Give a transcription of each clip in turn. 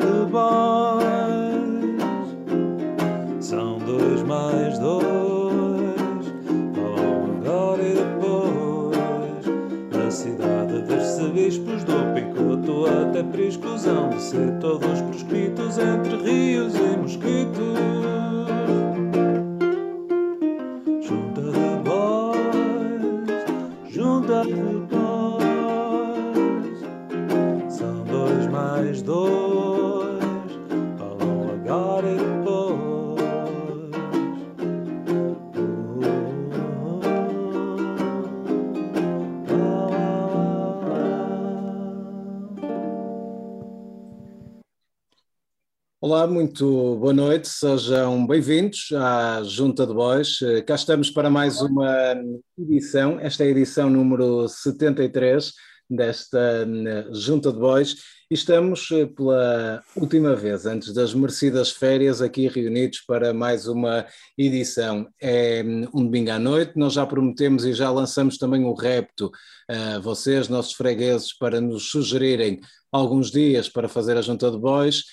de. São dois mais dois, falam agora e depois. Na cidade dos bispos do Picoto até prescusão de ser todos proscritos entre rios e mosquitos. Olá, muito boa noite, sejam bem-vindos à Junta de Bois. Eh, Cá estamos para mais uma edição, esta é a edição número 73 desta eh, Junta de Bois e estamos eh, pela última vez, antes das merecidas férias, aqui reunidos para mais uma edição. É hum, um domingo à noite, nós já prometemos e já lançamos também o repto a vocês, nossos fregueses, para nos sugerirem alguns dias para fazer a Junta de Bois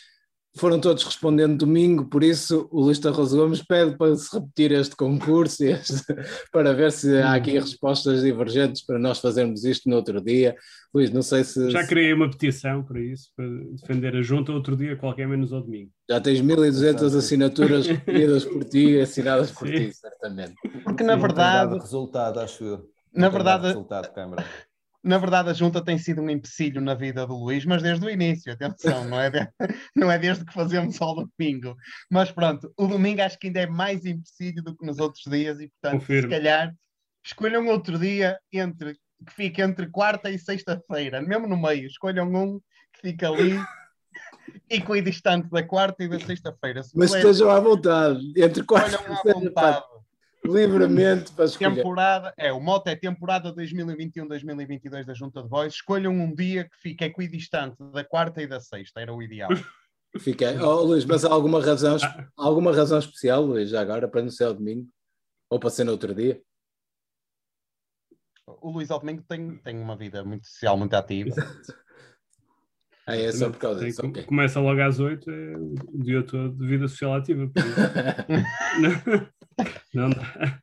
foram todos respondendo domingo, por isso o Luís Tarroso Gomes pede para se repetir este concurso este, para ver se há aqui respostas divergentes para nós fazermos isto no outro dia. Luís, não sei se. Já criei uma petição para isso, para defender a junta outro dia, qualquer menos ao domingo. Já tens 1200 assinaturas pedidas por ti e assinadas por Sim. ti, certamente. Porque na Sim, verdade, dado resultado, acho eu. Na verdade- resultado, Câmara. Na verdade a junta tem sido um empecilho na vida do Luís, mas desde o início, atenção, não é, de- não é desde que fazemos ao domingo. Mas pronto, o domingo acho que ainda é mais empecilho do que nos outros dias e portanto, Confirmo. se calhar escolham outro dia entre que fique entre quarta e sexta-feira, mesmo no meio, escolham um que fica ali equidistante da quarta e da sexta-feira. Se Mas estejam à vontade, entre escolham à vontade. Livremente para escolher. Temporada, é, o mote é temporada 2021-2022 da Junta de Boys. Escolham um dia que fique equidistante da quarta e da sexta, era o ideal. Fica. Oh, Luís, mas há alguma razão, alguma razão especial, Luís, já agora, para não ser ao domingo? Ou para ser no outro dia? O Luís ao domingo tem, tem uma vida muito social, muito ativa. Ah, é só por causa disso, ok. Começa logo às 8, é o dia todo de vida social ativa. não, dá.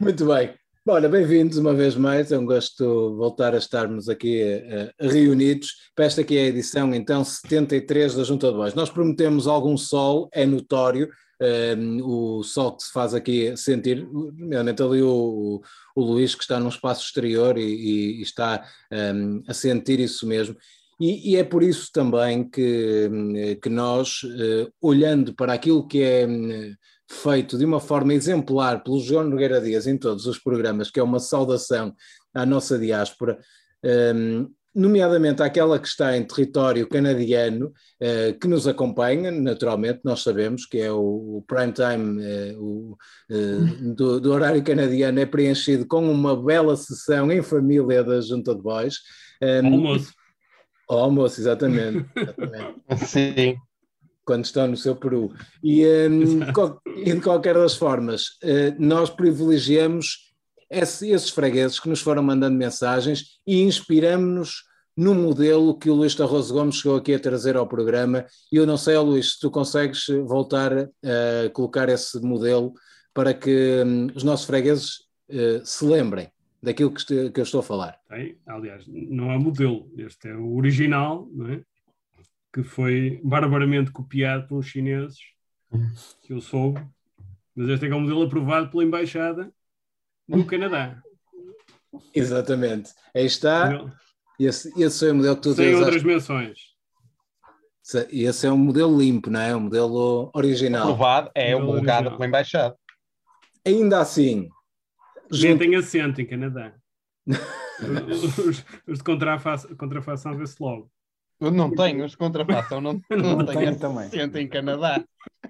Muito bem. Ora, bem-vindos uma vez mais. É um gosto voltar a estarmos aqui eh, reunidos para esta aqui é a edição, então, 73 da Junta de Bois. Nós prometemos algum sol, é notório, eh, o sol que se faz aqui sentir, realmente ali o, o Luís que está num espaço exterior e, e- e está eh, a sentir isso mesmo. E, e é por isso também que, que nós, eh, olhando para aquilo que é feito de uma forma exemplar pelo João Nogueira Dias em todos os programas, que é uma saudação à nossa diáspora, hum, nomeadamente àquela que está em território canadiano, eh, que nos acompanha, naturalmente, nós sabemos que é o, o prime time eh, o, eh, do, do horário canadiano, é preenchido com uma bela sessão em família da Junta de Bois. Hum, Almoço. ao almoço, exatamente. exatamente Sim. Quando estão no seu Peru. E, qual- e de qualquer das formas, eh, nós privilegiamos esse- esses fregueses que nos foram mandando mensagens e inspiramos-nos no modelo que o Luís Tarroso Gomes chegou aqui a trazer ao programa. E eu não sei, Luís, se tu consegues voltar a colocar esse modelo para que hum, os nossos fregueses eh, se lembrem daquilo que, este- que eu estou a falar. Tem, aliás, não é modelo, este é o original, não é? Que foi barbaramente copiado pelos chineses, que eu soube, mas este é que é um modelo aprovado pela Embaixada no Canadá. Exatamente. Aí está. Esse, esse é o modelo que tu Sem outras menções. E esse é um modelo limpo, não é? Um modelo original. Aprovado, é Modelo homologado original. pela Embaixada. Ainda assim, Nem junto- tem assento em Canadá. os, os de contrafação, contrafação vê-se logo. Eu não tenho, os contrafação não, não, Não tenho tenho também. assento em Canadá.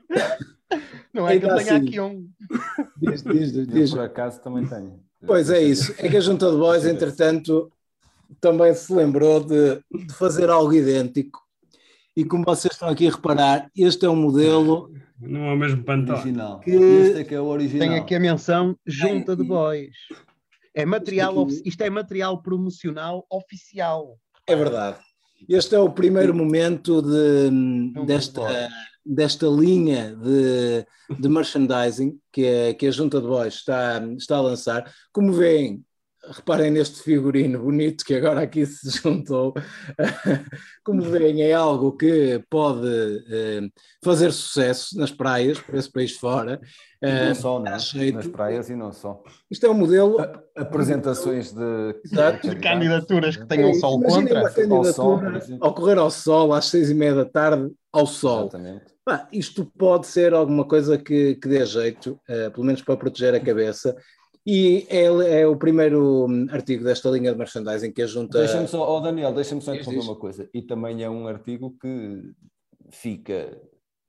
Não é que eu tenha assim. aqui um. diz, diz, Eu, diz. por acaso, também tenho. Pois é isso. É que a Junta de Boys, entretanto, também se lembrou de, de fazer algo idêntico. E como vocês estão aqui a reparar, este é um modelo Não é o mesmo pantone. Original. Que- Este é que é o original. Tem aqui a menção junta de boys. É material, Isto aqui- isto é material promocional oficial. É verdade. Este é o primeiro momento de, um desta, desta linha de, de merchandising que a, que a Junta de Boys está, está a lançar. Como veem, reparem neste figurino bonito que agora aqui se juntou. Como veem, é algo que pode eh, fazer sucesso nas praias, por esse país fora. E Eh, não só, né? jeito. Nas praias e não só. isto é um modelo. Apresentações de. De candidaturas que tenham sol Imaginem contra. uma candidatura Ao sol, ao correr ao sol às seis e meia da tarde ao sol. Exatamente. Pá, isto pode ser alguma coisa que, que dê jeito, eh, pelo menos para proteger a cabeça. E é, é o primeiro hum, artigo desta linha de merchandising que a junta. Deixa-me só, oh Daniel, deixa-me só diz. uma coisa. E também é um artigo que fica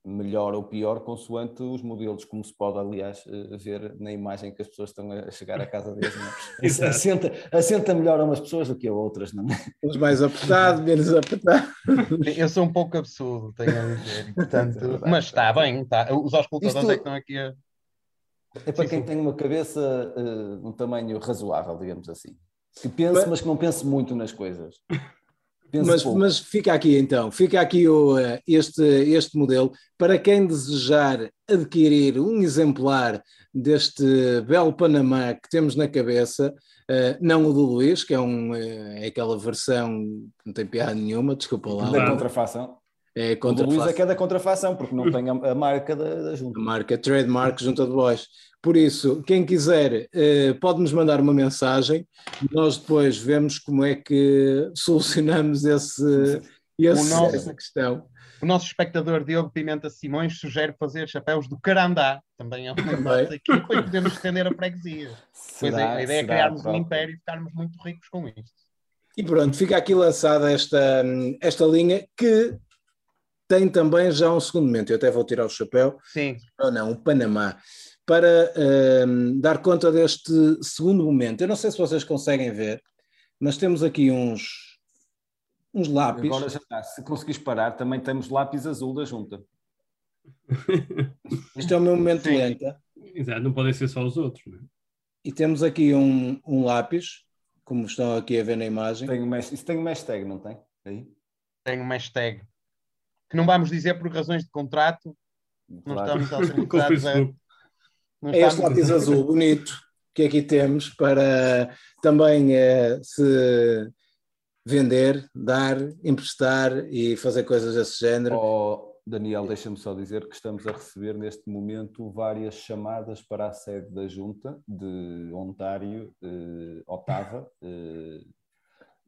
melhor ou pior consoante os modelos, como se pode, aliás, eh, ver na imagem que as pessoas estão a chegar à casa deles. É? Assenta, assenta melhor a umas pessoas do que a outras, não é? Uns mais apertados, menos apertados. Eu sou um pouco absurdo, tenho a dizer. Portanto, É mas está bem, está. Os auscultadores Isto- é que estão aqui a. É para Sim, quem sim. tem uma cabeça eh, um tamanho razoável, digamos assim. Que pense, Mas- mas que não pense muito nas coisas. Mas, mas fica aqui então, fica aqui o, eh, este, este modelo para quem desejar adquirir um exemplar deste belo Panamá que temos na cabeça, eh, não o do Luís, que é, um, eh, é aquela versão que não tem piada nenhuma, desculpa lá, da contrafação. É é que é da contrafação, porque não tem a, a marca da, da junta. a marca trademark junto de voz. Por isso, quem quiser eh, pode nos mandar uma mensagem, nós depois vemos como é que solucionamos esse, esse- nosso- essa questão. O nosso espectador Diogo Pimenta Simões sugere fazer chapéus do Carandá. Também é um negócio aqui, depois podemos estender a freguesia. Pois é, a ideia é será criarmos um império e ficarmos muito ricos com isto. E pronto, fica aqui lançada esta, esta linha que tem também já um segundo momento. Eu até vou tirar o chapéu, Sim, ou não, o Panamá, para hum, dar conta deste segundo momento. Eu não sei se vocês conseguem ver, mas temos aqui uns, uns lápis. Agora já está. Se conseguires parar, também temos lápis azul da junta. Isto é o meu momento Sim. lenta. Exato, não podem ser só os outros. Não é? E temos aqui um, um lápis, como estão aqui a ver na imagem. Tem um, isso tem um hashtag, não tem? Aí? tem uma hashtag. Que não vamos dizer por razões de contrato, não Claro. estamos autorizados a. Não É este lápis azul bonito que aqui temos para também eh, se vender, dar, emprestar e fazer coisas desse género. Oh, Daniel, deixa-me só dizer que estamos a receber neste momento várias chamadas para a sede da Junta de Ontário, eh, Otava eh,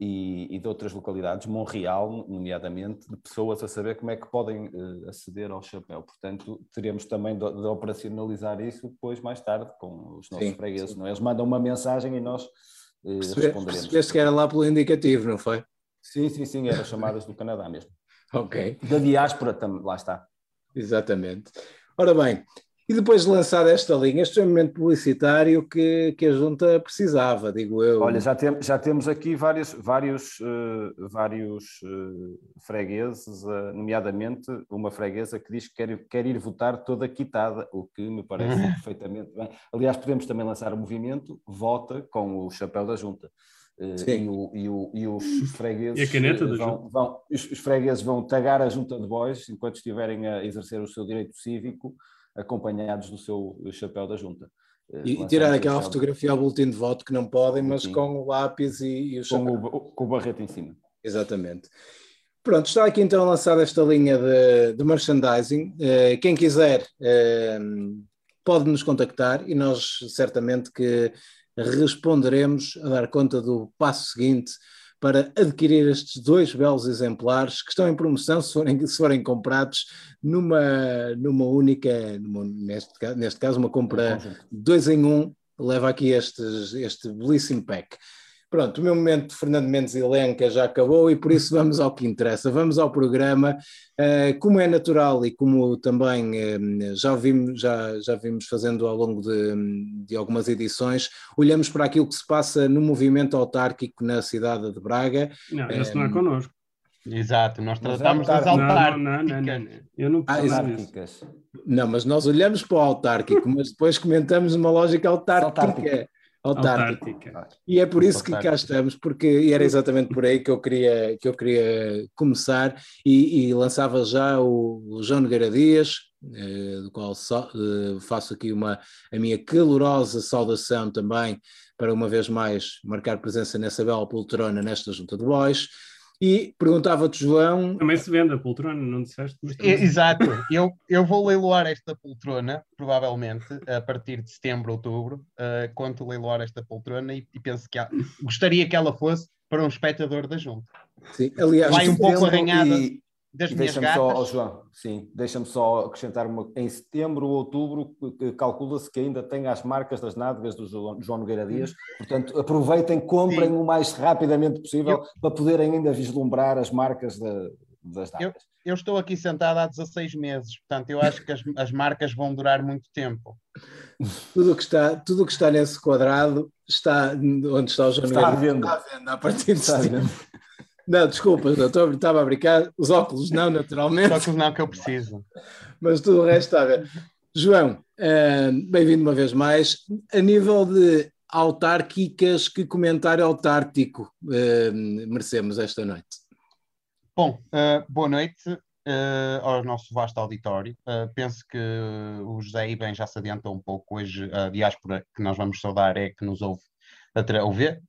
e, e de outras localidades, Montreal, nomeadamente, de pessoas a saber como é que podem eh, aceder ao chapéu. Portanto, teremos também de, de operacionalizar isso depois, mais tarde, com os nossos Sim, fregueses. Não é? Eles mandam uma mensagem e nós eh, Percebe- responderemos. Percebeste que era lá pelo indicativo, não foi? Sim, sim, sim, eram chamadas do Canadá mesmo. Ok. Da diáspora também, lá está. Exatamente. Ora bem, e depois de lançar esta linha, este é um momento publicitário que, que a Junta precisava, digo eu. Olha, já, tem- já temos aqui vários, vários, eh, vários eh, fregueses, eh, nomeadamente uma freguesa que diz que quer, quer ir votar toda quitada, o que me parece perfeitamente bem. Aliás, podemos também lançar o movimento Vota com o chapéu da Junta. Sim. E, o- e o- e os fregueses E a caneta da vão, vão- os, os fregueses vão tagar a Junta de Bois enquanto estiverem a exercer o seu direito cívico, acompanhados do seu chapéu da Junta. Eh, E, e tirar aquela chapéu- fotografia ao boletim de voto que não podem, mas Sim. com o lápis e, e o chapéu. com o, com o barrete em cima. Exatamente. Pronto, está aqui então lançada esta linha de, de merchandising. Eh, quem quiser eh, pode nos contactar e nós certamente que responderemos a dar conta do passo seguinte para adquirir estes dois belos exemplares que estão em promoção se forem, se forem comprados numa, numa única, numa- neste, ca- neste caso, uma compra dois em um, leva aqui estes, este belíssimo pack. Pronto, o meu momento de Fernando Mendes e Lenca já acabou e por isso vamos ao que interessa, vamos ao programa. Uh, como é natural e como também um, já, vimos, já, já vimos fazendo ao longo de, de algumas edições, olhamos para aquilo que se passa no movimento autárquico na cidade de Braga. Não, esse não é connosco. Exato, nós Mas tratamos é das Não, autárquicas. não, não, não, não. Eu não Ah. Autárquicas. Não, mas nós olhamos para o autárquico, mas depois comentamos uma lógica autárquica. Autárquica. E é por isso que cá estamos, porque era exatamente por aí que eu queria, que eu queria começar e, e lançava já o, o João Nogueira Dias, eh, do qual só- eh, faço aqui uma, a minha calorosa saudação também para uma vez mais marcar presença nessa bela poltrona nesta junta de boys. E perguntava-te, João, Também se vende a poltrona, não disseste? Mas também- Exato, eu, eu vou leiloar esta poltrona, provavelmente, a partir de setembro, outubro, uh, quanto leiloar esta poltrona e, e penso que há- gostaria que ela fosse para um espectador da junta. sim, aliás, Vai um pouco arranhada e- das minhas deixa-me gatas. só, João, sim, deixa-me só acrescentar uma. Em setembro ou outubro, calcula-se que ainda tem as marcas das nádegas do João, João Nogueira Dias. Portanto, aproveitem, comprem Sim. o mais rapidamente possível para poderem ainda vislumbrar as marcas da- das nádegas. Eu estou aqui sentado há 16 meses, portanto, eu acho que as, as marcas vão durar muito tempo. tudo o que está, tudo que está nesse quadrado está onde está o João Está à Nogueira. venda. Está à venda a partir de Está? Não, desculpa, estou- estava a brincar. Os óculos não, naturalmente, Só que não que eu preciso. mas tudo o resto está a ver. João, eh, bem-vindo uma vez mais. A nível de autárquicas, que comentário autártico eh, merecemos esta noite? Bom, uh, boa noite uh, ao nosso vasto auditório. Uh, penso que o José Iben já se adiantou um pouco hoje. A diáspora que nós vamos saudar é que nos ouve atra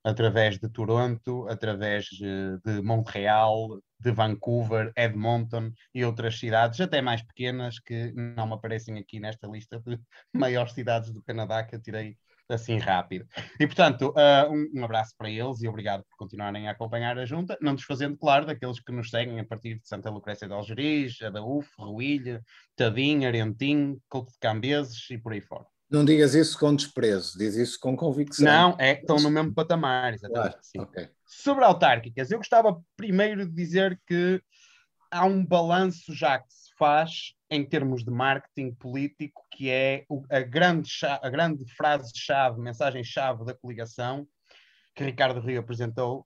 através de Toronto, através eh, de Montreal, de Vancouver, Edmonton e outras cidades, até mais pequenas, que não me aparecem aqui nesta lista de maiores cidades do Canadá que eu tirei assim rápido. E, portanto, uh, um, um abraço para eles e obrigado por continuarem a acompanhar a junta, não desfazendo, claro, daqueles que nos seguem a partir de Santa Lucrécia de Algeris, Adaúf, Ruilha, Tadim, Arentim, Couto de Cambeses e por aí fora. Não digas isso com desprezo, diz isso com convicção. Não, é, estão no mesmo patamar, exatamente. Claro, sim. ok. Sobre autárquicas, eu gostava primeiro de dizer que há um balanço já que se faz em termos de marketing político, que é a grande, a grande frase-chave, mensagem-chave da coligação, que Ricardo Rio apresentou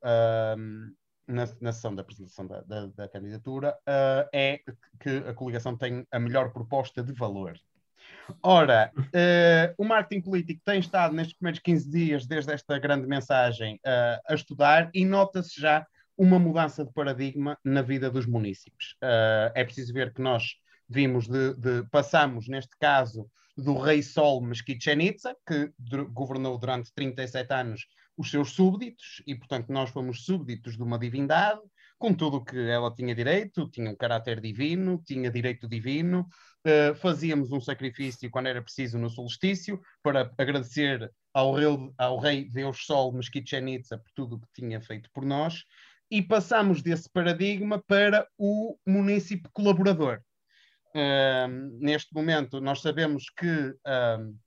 na, na sessão da apresentação da, da- da candidatura, ah, é que a coligação tem a melhor proposta de valor. Ora, eh, o marketing político tem estado nestes primeiros 15 dias, desde esta grande mensagem, eh, a estudar e nota-se já uma mudança de paradigma na vida dos municípios. Eh, é preciso ver que nós vimos de, de- passamos, neste caso, do rei Sol Mesquite Itza, que governou durante 37 anos os seus súbditos, e portanto nós fomos súbditos de uma divindade, com tudo o que ela tinha direito, tinha um caráter divino, tinha direito divino, Uh, fazíamos um sacrifício quando era preciso no solstício para agradecer ao rei, ao rei Deus Sol Mesquite Itza por tudo o que tinha feito por nós e passamos desse paradigma para o município colaborador. Um, neste momento, nós sabemos que um,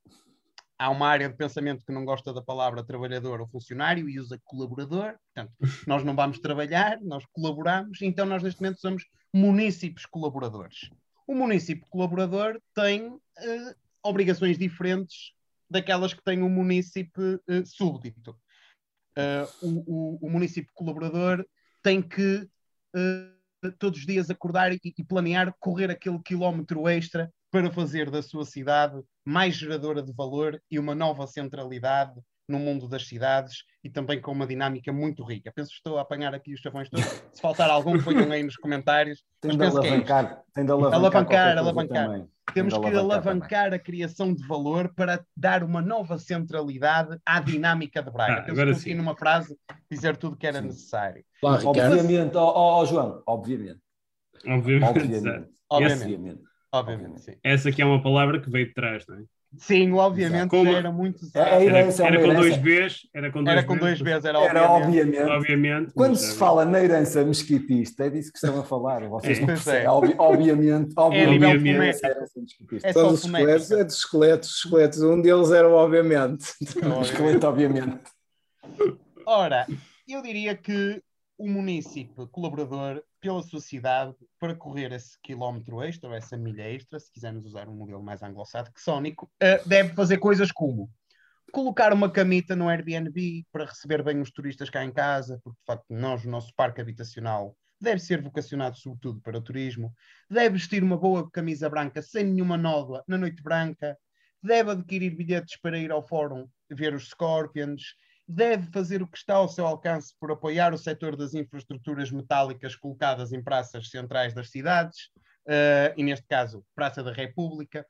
há uma área de pensamento que não gosta da palavra trabalhador ou funcionário e usa colaborador. Portanto, nós não vamos trabalhar, nós colaboramos, então nós neste momento somos munícipes colaboradores o município colaborador tem eh, obrigações diferentes daquelas que tem o município eh, súbdito. Eh, o, o, o município colaborador tem que eh, todos os dias acordar e, e planear correr aquele quilómetro extra para fazer da sua cidade mais geradora de valor e uma nova centralidade no mundo das cidades e também com uma dinâmica muito rica. Penso que estou a apanhar aqui os chavões todos. Se faltar algum, ponham aí nos comentários. Tem de é alavancar, tem de alavancar, Alavancar, alavancar. também. Temos que alavancar alavancar a criação de valor para dar uma nova centralidade à dinâmica de Braga. Ah, Penso agora que consegui sim. numa frase dizer tudo o que era Sim. necessário. Ricardo. Obviamente, ó ó, ó, João, obviamente. Obviamente. Obviamente. Obviamente. Obviamente. Obviamente, sim. Essa aqui é uma palavra que veio de trás, não é? Sim, obviamente Como- já era muito É, é Era, é uma era com dois. Bs, era com dois Era com dois Bs, era, Era obviamente. obviamente. obviamente. Quando se já- fala na herança mesquitista, é disso que estão a falar. Vocês É. não percebem. é. Obvi- Obviamente, obviamente. nível Obviamente. É São só dos esqueletos, é dos esqueletos, esqueletos. Um deles era, obviamente. O esqueleto, obviamente. Ora, eu diria que o município colaborador, pela sua cidade, para correr esse quilómetro extra, ou essa milha extra, se quisermos usar um modelo mais anglo-saxónico, eh, deve fazer coisas como colocar uma camita no Airbnb para receber bem os turistas cá em casa, porque de facto nós, o nosso parque habitacional, deve ser vocacionado sobretudo para o turismo, deve vestir uma boa camisa branca sem nenhuma nódoa na noite branca, deve adquirir bilhetes para ir ao fórum ver os Scorpions, deve fazer o que está ao seu alcance por apoiar o setor das infraestruturas metálicas colocadas em praças centrais das cidades, uh, e neste caso, Praça da República.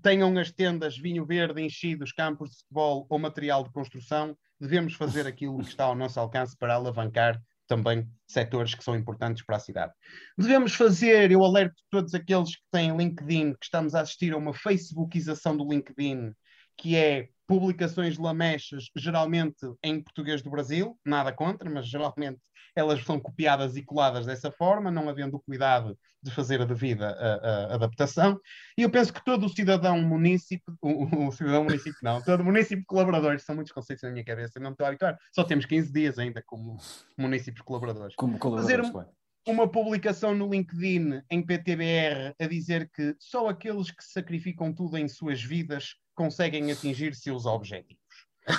Tenham as tendas vinho verde enchidos, campos de futebol ou material de construção. Devemos fazer aquilo que está ao nosso alcance para alavancar também setores que são importantes para a cidade. Devemos fazer, eu alerto todos aqueles que têm LinkedIn, que estamos a assistir a uma Facebookização do LinkedIn, que é publicações lamechas, geralmente em português do Brasil, nada contra, mas geralmente elas são copiadas e coladas dessa forma, não havendo o cuidado de fazer a devida a, a adaptação. E eu penso que todo o cidadão município, o, o, cidadão município não, todo município colaborador, são muitos conceitos na minha cabeça, não me estou a habituar, só temos 15 dias ainda como municípios colaboradores. Como colaboradores, Fazer uma publicação no LinkedIn em PTBR a dizer que só aqueles que sacrificam tudo em suas vidas conseguem atingir seus objetivos.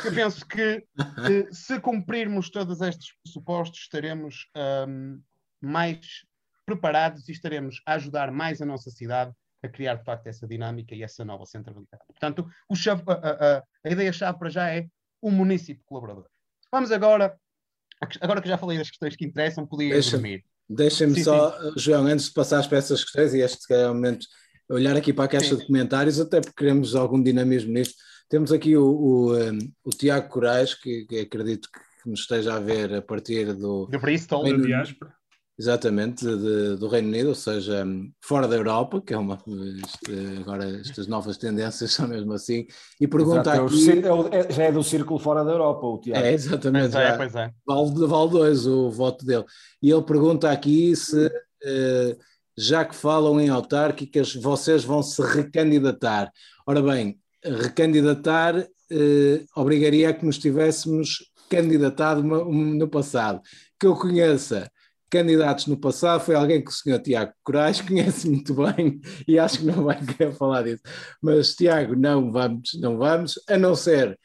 Eu penso que se cumprirmos todos estes pressupostos, estaremos um, mais preparados e estaremos a ajudar mais a nossa cidade a criar de facto essa dinâmica e essa nova centralidade. Portanto, chave, a, a, a ideia-chave para já é o município colaborador. Vamos agora, agora que já falei das questões que interessam, podia Deixa, dormir. Deixa-me só, sim. João, antes de passar para essas questões, e este é o momento olhar aqui para a caixa sim. de comentários, até porque queremos algum dinamismo nisto. Temos aqui o, o, um, o Tiago Corais, que, que, acredito que nos esteja a ver a partir do. De Bristol, da diáspora. Exatamente, de, do Reino Unido, ou seja, fora da Europa, que é uma. Este, agora estas novas tendências são mesmo assim. E pergunta Exato, aqui. É, é, já é do círculo fora da Europa, o Tiago. É, exatamente. Pois é, pois é. Vale, vale dois o voto dele. E ele pergunta aqui se. Uh, já que falam em autárquicas, vocês vão se recandidatar. Ora bem, recandidatar eh, obrigaria a que nos tivéssemos candidatado no passado. Que eu conheça candidatos no passado foi alguém que o senhor Tiago Corais conhece muito bem e acho que não vai querer falar disso. Mas, Tiago, não vamos, não vamos, a não ser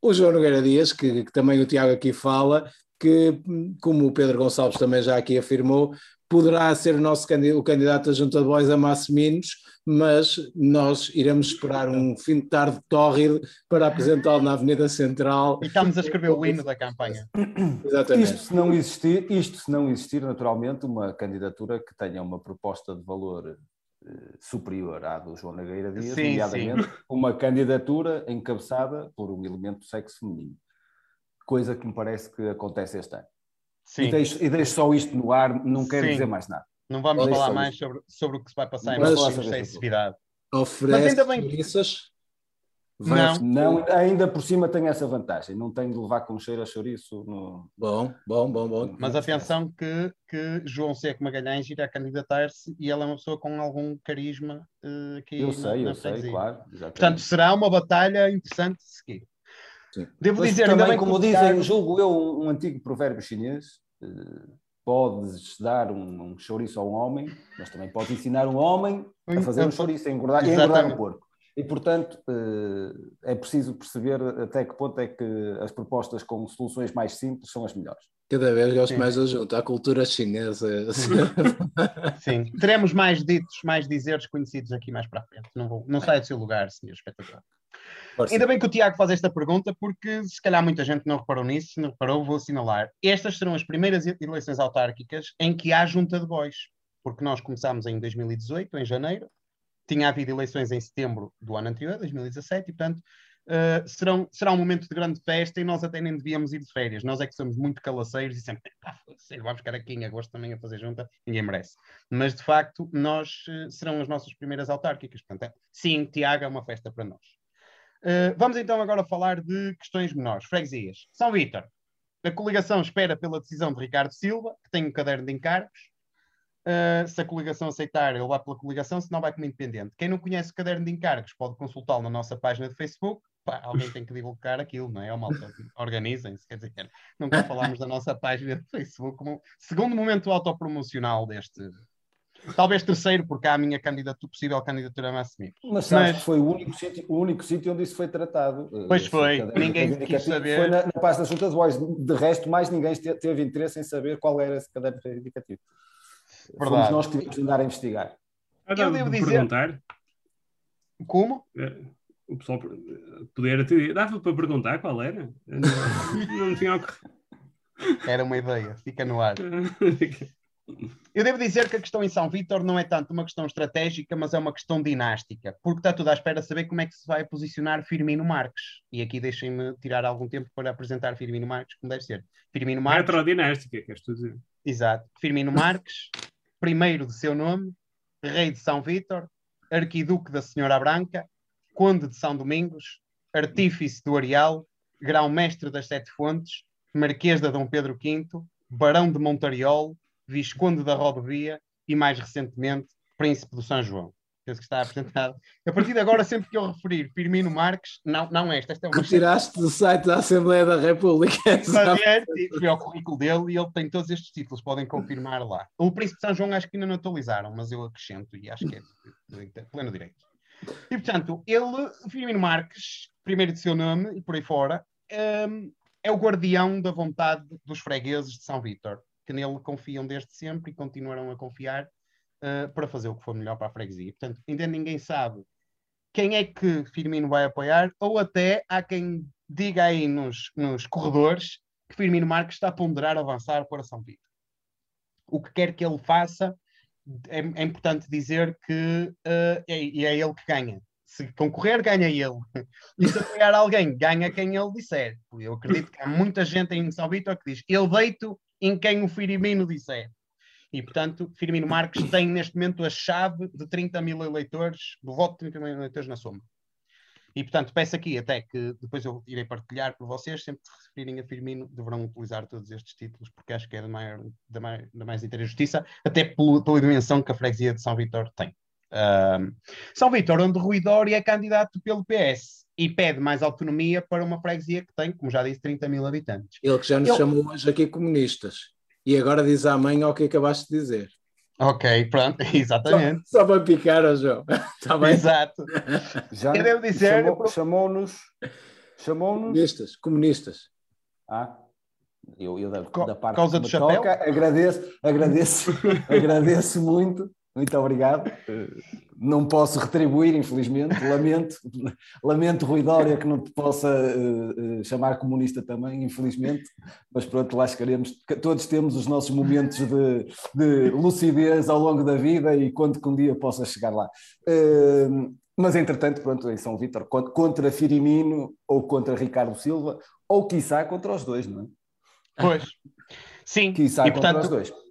o João Nogueira Dias, que, que também o Tiago aqui fala, que, como o Pedro Gonçalves também já aqui afirmou, poderá ser o nosso candidato, o candidato da Junta de Boys a Massiminos, mas nós iremos esperar um fim de tarde tórrido para apresentá-lo na Avenida Central. E estamos a escrever o hino da campanha. Exatamente. Isto se não existir, isto se não existir naturalmente uma candidatura que tenha uma proposta de valor eh, superior à do João Nogueira Dias, sim, nomeadamente sim. uma candidatura encabeçada por um elemento do sexo feminino. Coisa que me parece que acontece este ano. Sim. E deixo, e deixo só isto no ar, não quero Sim. dizer mais nada. Não vamos deixo falar mais sobre, sobre o que se vai passar em próximos sensibilidade. Oferece Mas ainda bem. Não. não, ainda por cima tem essa vantagem, não tem de levar com cheiro a chouriço. No... Bom, bom, bom, bom. Mas atenção que, que João Seco Magalhães irá candidatar-se e ela é uma pessoa com algum carisma uh, aqui Eu sei, na eu sei, claro. Exatamente. Portanto, será uma batalha interessante de seguir. Sim. Devo Mas dizer também, como dizem, julgo eu, um, um antigo provérbio chinês, podes dar um, um chouriço a um homem, mas também podes ensinar um homem a fazer um chouriço, a engordar, a engordar um porco. E, portanto, uh, é preciso perceber até que ponto é que as propostas com soluções mais simples são as melhores. Cada vez gosto Sim. mais de junto à cultura chinesa. Sim, teremos mais ditos, mais dizeres conhecidos aqui mais para a frente. Não, vou, não sai do seu lugar, senhor espetacular. Ainda bem que o Tiago faz esta pergunta, porque se calhar muita gente não reparou nisso, se não reparou, vou assinalar. Estas serão as primeiras eleições autárquicas em que há junta de bois, porque nós começámos em 2018, em janeiro, tinha havido eleições em setembro do ano anterior, 2017, e portanto uh, serão, será um momento de grande festa e nós até nem devíamos ir de férias. Nós é que somos muito calaceiros e sempre, vamos ficar aqui em agosto também a fazer junta, ninguém merece. Mas de facto, nós uh, serão as nossas primeiras autárquicas. Portanto, é, sim, Tiago é uma festa para nós. Uh, vamos então agora falar de questões menores. Freguesias. São Vítor. A coligação espera pela decisão de Ricardo Silva, que tem um caderno de encargos. Uh, se a coligação aceitar, ele vai pela coligação, se não vai como independente. Quem não conhece o caderno de encargos pode consultá-lo na nossa página de Facebook. Pá, alguém tem que divulgar aquilo, não é? É uma Organizem-se, quer dizer, nunca falámos da nossa página de Facebook como segundo momento autopromocional deste, Talvez terceiro, porque há a minha candidatura, possível candidatura a Massimino. Mas sabes Mas... foi o único, sítio, o único sítio onde isso foi tratado. Pois foi, ninguém quis saber. Foi na, na página da Junta de Boys. De resto, mais ninguém teve interesse em saber qual era esse caderno reivindicativo. Verdade. Fomos nós que tivemos de andar a investigar. Eu devo dizer... Perguntar. Como? É, o pessoal eh, poder ter. Dava para perguntar qual era? Não, não tinha ocorrido. Era uma ideia, fica no ar. Eu devo dizer que a questão em São Vítor não é tanto uma questão estratégica, mas é uma questão dinástica, porque está tudo à espera de saber como é que se vai posicionar Firmino Marques. E aqui deixem-me tirar algum tempo para apresentar Firmino Marques, como deve ser. Firmino Marques. Retrodinástica, queres tu dizer? Exato. Firmino Marques, primeiro de seu nome, rei de São Vítor, arquiduque da Senhora Branca, conde de São Domingos, artífice do Areal, grão-mestre das Sete Fontes, marquês de Dom Pedro V, barão de Montariol, visconde da Rodovia e, mais recentemente, príncipe do São João. Penso que está apresentado. A partir de agora, sempre que eu referir Firmino Marques, não, não esta, esta é uma... Retiraste do site da Assembleia da República. Exatamente, fui ao currículo dele e ele tem todos estes títulos, podem confirmar lá. O Príncipe de São João acho que ainda não atualizaram, mas eu acrescento e acho que é pleno direito. E portanto, ele, Firmino Marques, primeiro de seu nome e por aí fora, um, é o guardião da vontade dos fregueses de São Vítor, que nele confiam desde sempre e continuarão a confiar uh, para fazer o que for melhor para a freguesia. Portanto, ainda ninguém sabe quem é que Firmino vai apoiar, ou até há quem diga aí nos, nos corredores que Firmino Marques está a ponderar avançar para São Vítor. O que quer que ele faça, é, é importante dizer que uh, é, é ele que ganha se concorrer, ganha ele. E se apoiar alguém, ganha quem ele disser. Eu acredito que há muita gente em São Vitor que diz: eu deito em quem o Firmino disser. E, portanto, Firmino Marques tem neste momento a chave de 30 mil eleitores, do voto de 30 mil eleitores na soma. E, portanto, peço aqui até que depois eu irei partilhar com vocês, sempre que se referirem a Firmino, deverão utilizar todos estes títulos, porque acho que é da, maior, da, mais, da mais inteira justiça, até pela, dimensão que a freguesia de São Vitor tem. São Vítor, onde Rui Dória é candidato pelo PS e pede mais autonomia para uma freguesia que tem, como já disse, 30 mil habitantes. Ele que já nos Ele... chamou hoje aqui comunistas. E agora diz à mãe ao que acabaste de dizer. Ok, pronto, exatamente. Só, só para picar, ó João. Está bem? Exato. Já Eu devo dizer. Chamou-nos. Chamou comunistas. Comunistas. Ah, eu, eu da, Co da parte causa do chapéu? Toca, agradeço, agradeço, agradeço muito muito obrigado. Não posso retribuir, infelizmente. Lamento, lamento Rui Dória que não te possa uh, chamar comunista também, infelizmente. Mas pronto, lá chegaremos. Todos temos os nossos momentos de, de lucidez ao longo da vida e quando que um dia possa chegar lá. Uh, mas entretanto, pronto, em São Vítor, contra Firimino ou contra Ricardo Silva, ou quiçá contra os dois, não é? Pois. Sim, quiçá e, contra portanto, os dois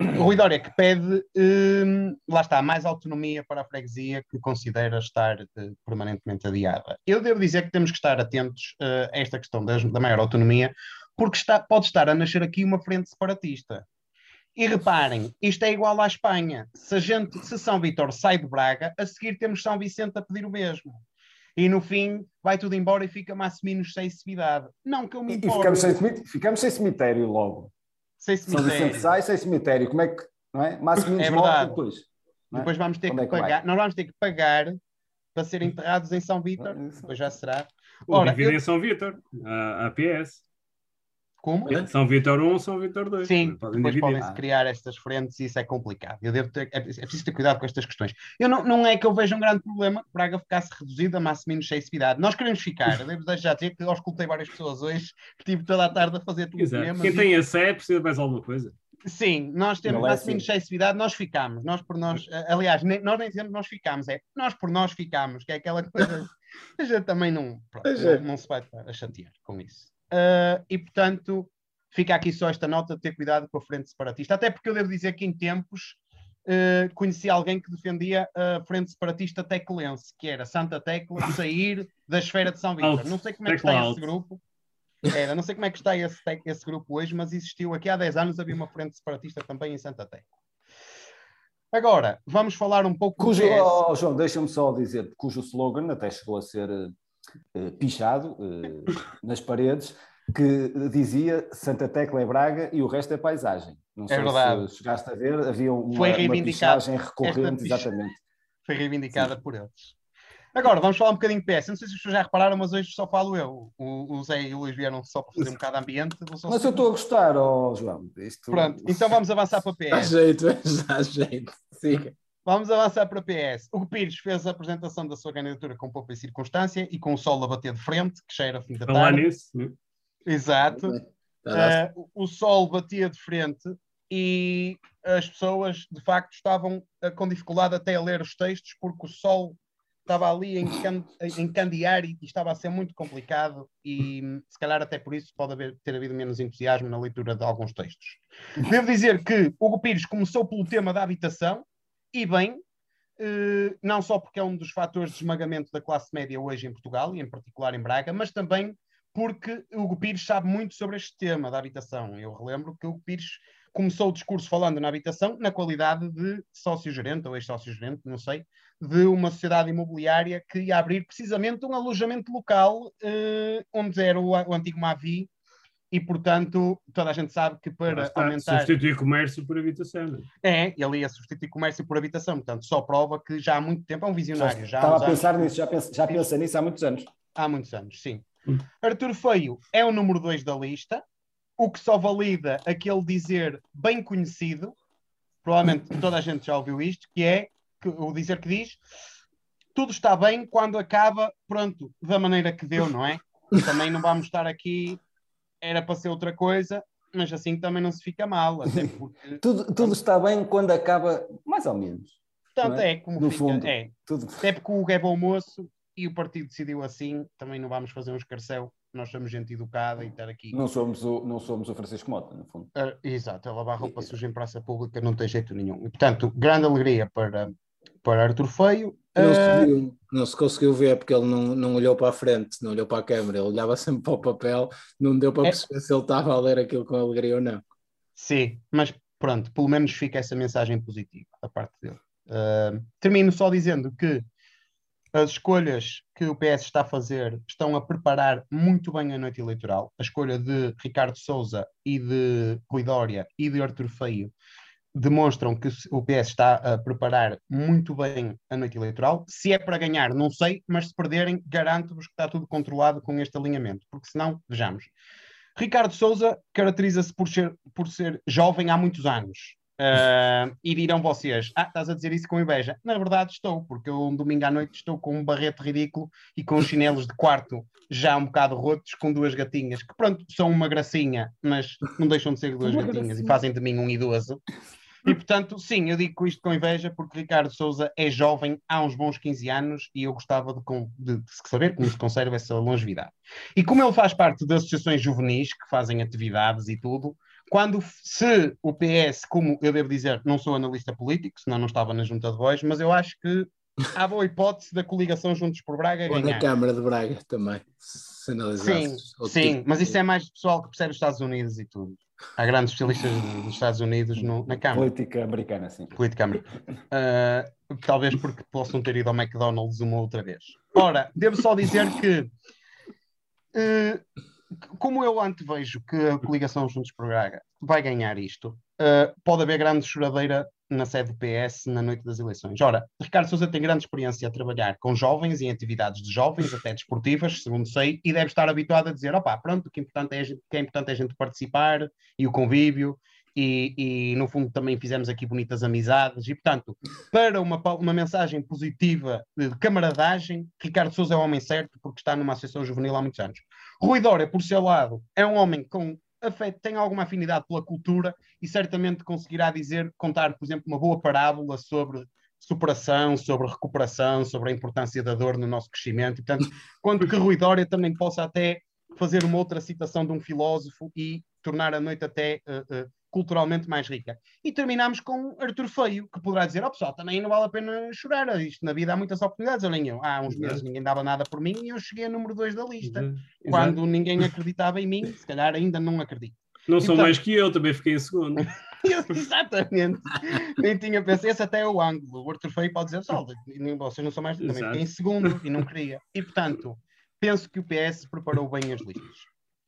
o Rui Dória que pede, um, lá está, mais autonomia para a freguesia que considera estar uh, permanentemente adiada. Eu devo dizer que temos que estar atentos uh, a esta questão da, da maior autonomia, porque está, pode estar a nascer aqui uma frente separatista. E reparem, isto é igual à Espanha. Se, a gente, se São Vítor sai de Braga, a seguir temos São Vicente a pedir o mesmo. E no fim vai tudo embora e fica mais ou menos sem cidade. Não que eu me importe. E ficamos sem, ficamos sem cemitério logo. Sem cemitério. São Vicente sai, sem cemitério. Como é que. Não é? Máximo é verdade. depois. É? Depois vamos ter que, é que pagar. Nós vamos ter que pagar para serem enterrados em São Vítor. Depois já será. Ora, eu... em São Vítor, a, a PS. Como? São Vitor 1, São Vitor 2. Sim, podem depois podem-se criar estas frentes e isso é complicado. Eu devo ter, é, é, preciso ter cuidado com estas questões. Eu não, não é que eu veja um grande problema que Braga ficasse reduzida a máximo menos cidade. Nós queremos ficar. Eu devo deixar dizer que eu escutei várias pessoas hoje, que tive toda a tarde a fazer tudo Exato. Quem tem a sé precisa de mais alguma coisa. Sim, nós temos é assim. excessividade, nós ficamos, nós por nós, aliás, nem, nós nem dizemos nós ficamos, é nós por nós ficamos, que é aquela coisa, a gente também não, pronto, não, não, se vai a chatear com isso. Uh, e portanto, fica aqui só esta nota de ter cuidado com a frente separatista, até porque eu devo dizer que em tempos uh, conheci alguém que defendia a frente separatista teclense, que era Santa Tecla sair da esfera de São Vítor. Não sei como é que está esse grupo. Era, não sei como é que está esse, esse grupo hoje, mas existiu aqui há 10 anos, havia uma frente separatista também em Santa Tecla. Agora, vamos falar um pouco cujo, oh, João, deixa-me só dizer, cujo slogan até chegou a ser uh, pichado uh, nas paredes, que dizia Santa Tecla é Braga e o resto é paisagem. Não é sei verdade. se chegaste a ver, havia uma, Foi uma pichagem recorrente, exatamente. Foi reivindicada Sim. por eles. Agora, vamos falar um bocadinho de PS. Não sei se as pessoas já repararam, mas hoje só falo eu. O, o Zé e o Luís vieram só para fazer um bocado de ambiente. Mas eu estou a gostar, oh, João. Isto... Pronto, então vamos avançar para PS. Dá jeito, dá jeito. Siga. Vamos avançar para PS. O Pires fez a apresentação da sua candidatura com pouca circunstância e com o sol a bater de frente, que já era fim da Falar tarde. nisso, né? Exato. Uh, o sol batia de frente e as pessoas de facto estavam uh, com dificuldade até a ler os textos porque o sol estava ali a encan- a encandear e, estava a ser muito complicado e se calhar até por isso pode haver, ter havido menos entusiasmo na leitura de alguns textos. Devo dizer que Hugo Pires começou pelo tema da habitação e bem, eh, não só porque é um dos fatores de esmagamento da classe média hoje em Portugal e em particular em Braga, mas também porque Hugo Pires sabe muito sobre este tema da habitação. Eu relembro que o Pires começou o discurso falando na habitação na qualidade de sócio-gerente ou ex-sócio-gerente, não sei, de uma sociedade imobiliária que ia abrir precisamente um alojamento local eh, onde era o, o antigo Mavi e, portanto, toda a gente sabe que para está, aumentar... Substituir comércio por habitação. né? É, ele ia substituir comércio por habitação, portanto, só prova que já há muito tempo é um visionário. Já estava a anos- pensar nisso, já pensa, já pensa nisso há muitos anos. Há muitos anos, sim. Hum. Arthur Feio é o número 2 da lista, o que só valida aquele dizer bem conhecido, provavelmente toda a gente já ouviu isto, que é que- o dizer que diz tudo está bem quando acaba, pronto, da maneira que deu, não é? Também não vamos estar aqui, era para ser outra coisa, mas assim também não se fica mal, porque, Tudo, tudo está bem quando acaba, mais ou menos. portanto, é? é como No fica, fundo. é. Tudo. Até porque o é bom moço e o partido decidiu assim, também não vamos fazer um escarcel, nós somos gente educada e estar aqui. Não somos, o, não somos o Francisco Mota, no fundo. Ah, exato, a lavar roupa suja em praça pública não tem jeito nenhum. E, portanto, grande alegria para, para Arthur Feio. Não se, Ah, viu, não se conseguiu ver porque ele não, não olhou para a frente, não olhou para a câmera, ele olhava sempre para o papel, não deu para É. perceber se ele estava a ler aquilo com alegria ou não. sim, mas pronto, pelo menos fica essa mensagem positiva da parte dele. Ah, termino só dizendo que as escolhas que o PS está a fazer estão a preparar muito bem a noite eleitoral. A escolha de Ricardo Souza e de Rui Dória e de Arthur Feio demonstram que o PS está a preparar muito bem a noite eleitoral. Se é para ganhar, não sei, mas se perderem, garanto-vos que está tudo controlado com este alinhamento, porque senão, vejamos. Ricardo Souza caracteriza-se por ser, por ser jovem há muitos anos. Ah, e dirão vocês, ah, estás a dizer isso com inveja. Na verdade estou, porque eu um domingo à noite estou com um barrete ridículo e com os chinelos de quarto já um bocado rotos, com duas gatinhas, que pronto, são uma gracinha, mas não deixam de ser duas gatinhas e fazem de mim um idoso. E portanto, sim, eu digo isto com inveja, porque Ricardo Souza é jovem há uns bons 15 anos e eu gostava de, de- de saber como se conserva essa longevidade. E como ele faz parte de associações juvenis que fazem atividades e tudo, quando se o PS, como eu devo dizer, não sou analista político, senão não estava na junta de voz, mas eu acho que há boa hipótese da coligação Juntos por Braga Ou na ganhar. Câmara de Braga também, se Sim, analisasses. outro sim, tipo mas isso é mais pessoal que percebe os Estados Unidos e tudo. Há grandes especialistas dos Estados Unidos no- na Câmara. Política americana, sim. política americana. Ah, talvez porque possam ter ido ao McDonald's uma outra vez. Ora, devo só dizer que, eh, como eu antevejo que a coligação Juntos por Braga vai ganhar isto, ah, pode haver grande choradeira na sede do PS na noite das eleições. Ora, Ricardo Sousa tem grande experiência a trabalhar com jovens e em atividades de jovens, até desportivas, segundo sei, e deve estar habituado a dizer: opá, pronto, o que, é importante é a gente, que é importante é a gente participar e o convívio. E, e, no fundo também fizemos aqui bonitas amizades e portanto para uma, uma mensagem positiva de camaradagem Ricardo Sousa é o homem certo porque está numa associação juvenil há muitos anos Rui Dória por seu lado é um homem com tem alguma afinidade pela cultura e certamente conseguirá dizer, contar por exemplo uma boa parábola sobre superação, sobre recuperação, sobre a importância da dor no nosso crescimento. E portanto quanto que Rui Dória também possa até fazer uma outra citação de um filósofo e tornar a noite até eh, eh, culturalmente mais rica. E terminamos com Arthur Feio, que poderá dizer: Ó pessoal, também não vale a pena chorar. Isto na vida há muitas oportunidades. Olhem eu, há uns Exato. meses ninguém dava nada por mim e eu cheguei a número 2 da lista. Exato. Quando ninguém acreditava em mim, se calhar ainda não acredito. Não são Então- mais que eu, também fiquei em segundo. Exatamente. Nem tinha pensado. Esse até é o ângulo. O Arthur Feio pode dizer: Pessoal, vocês não são mais. Também Exato. fiquei em segundo e não queria. E portanto, penso que o PS preparou bem as listas.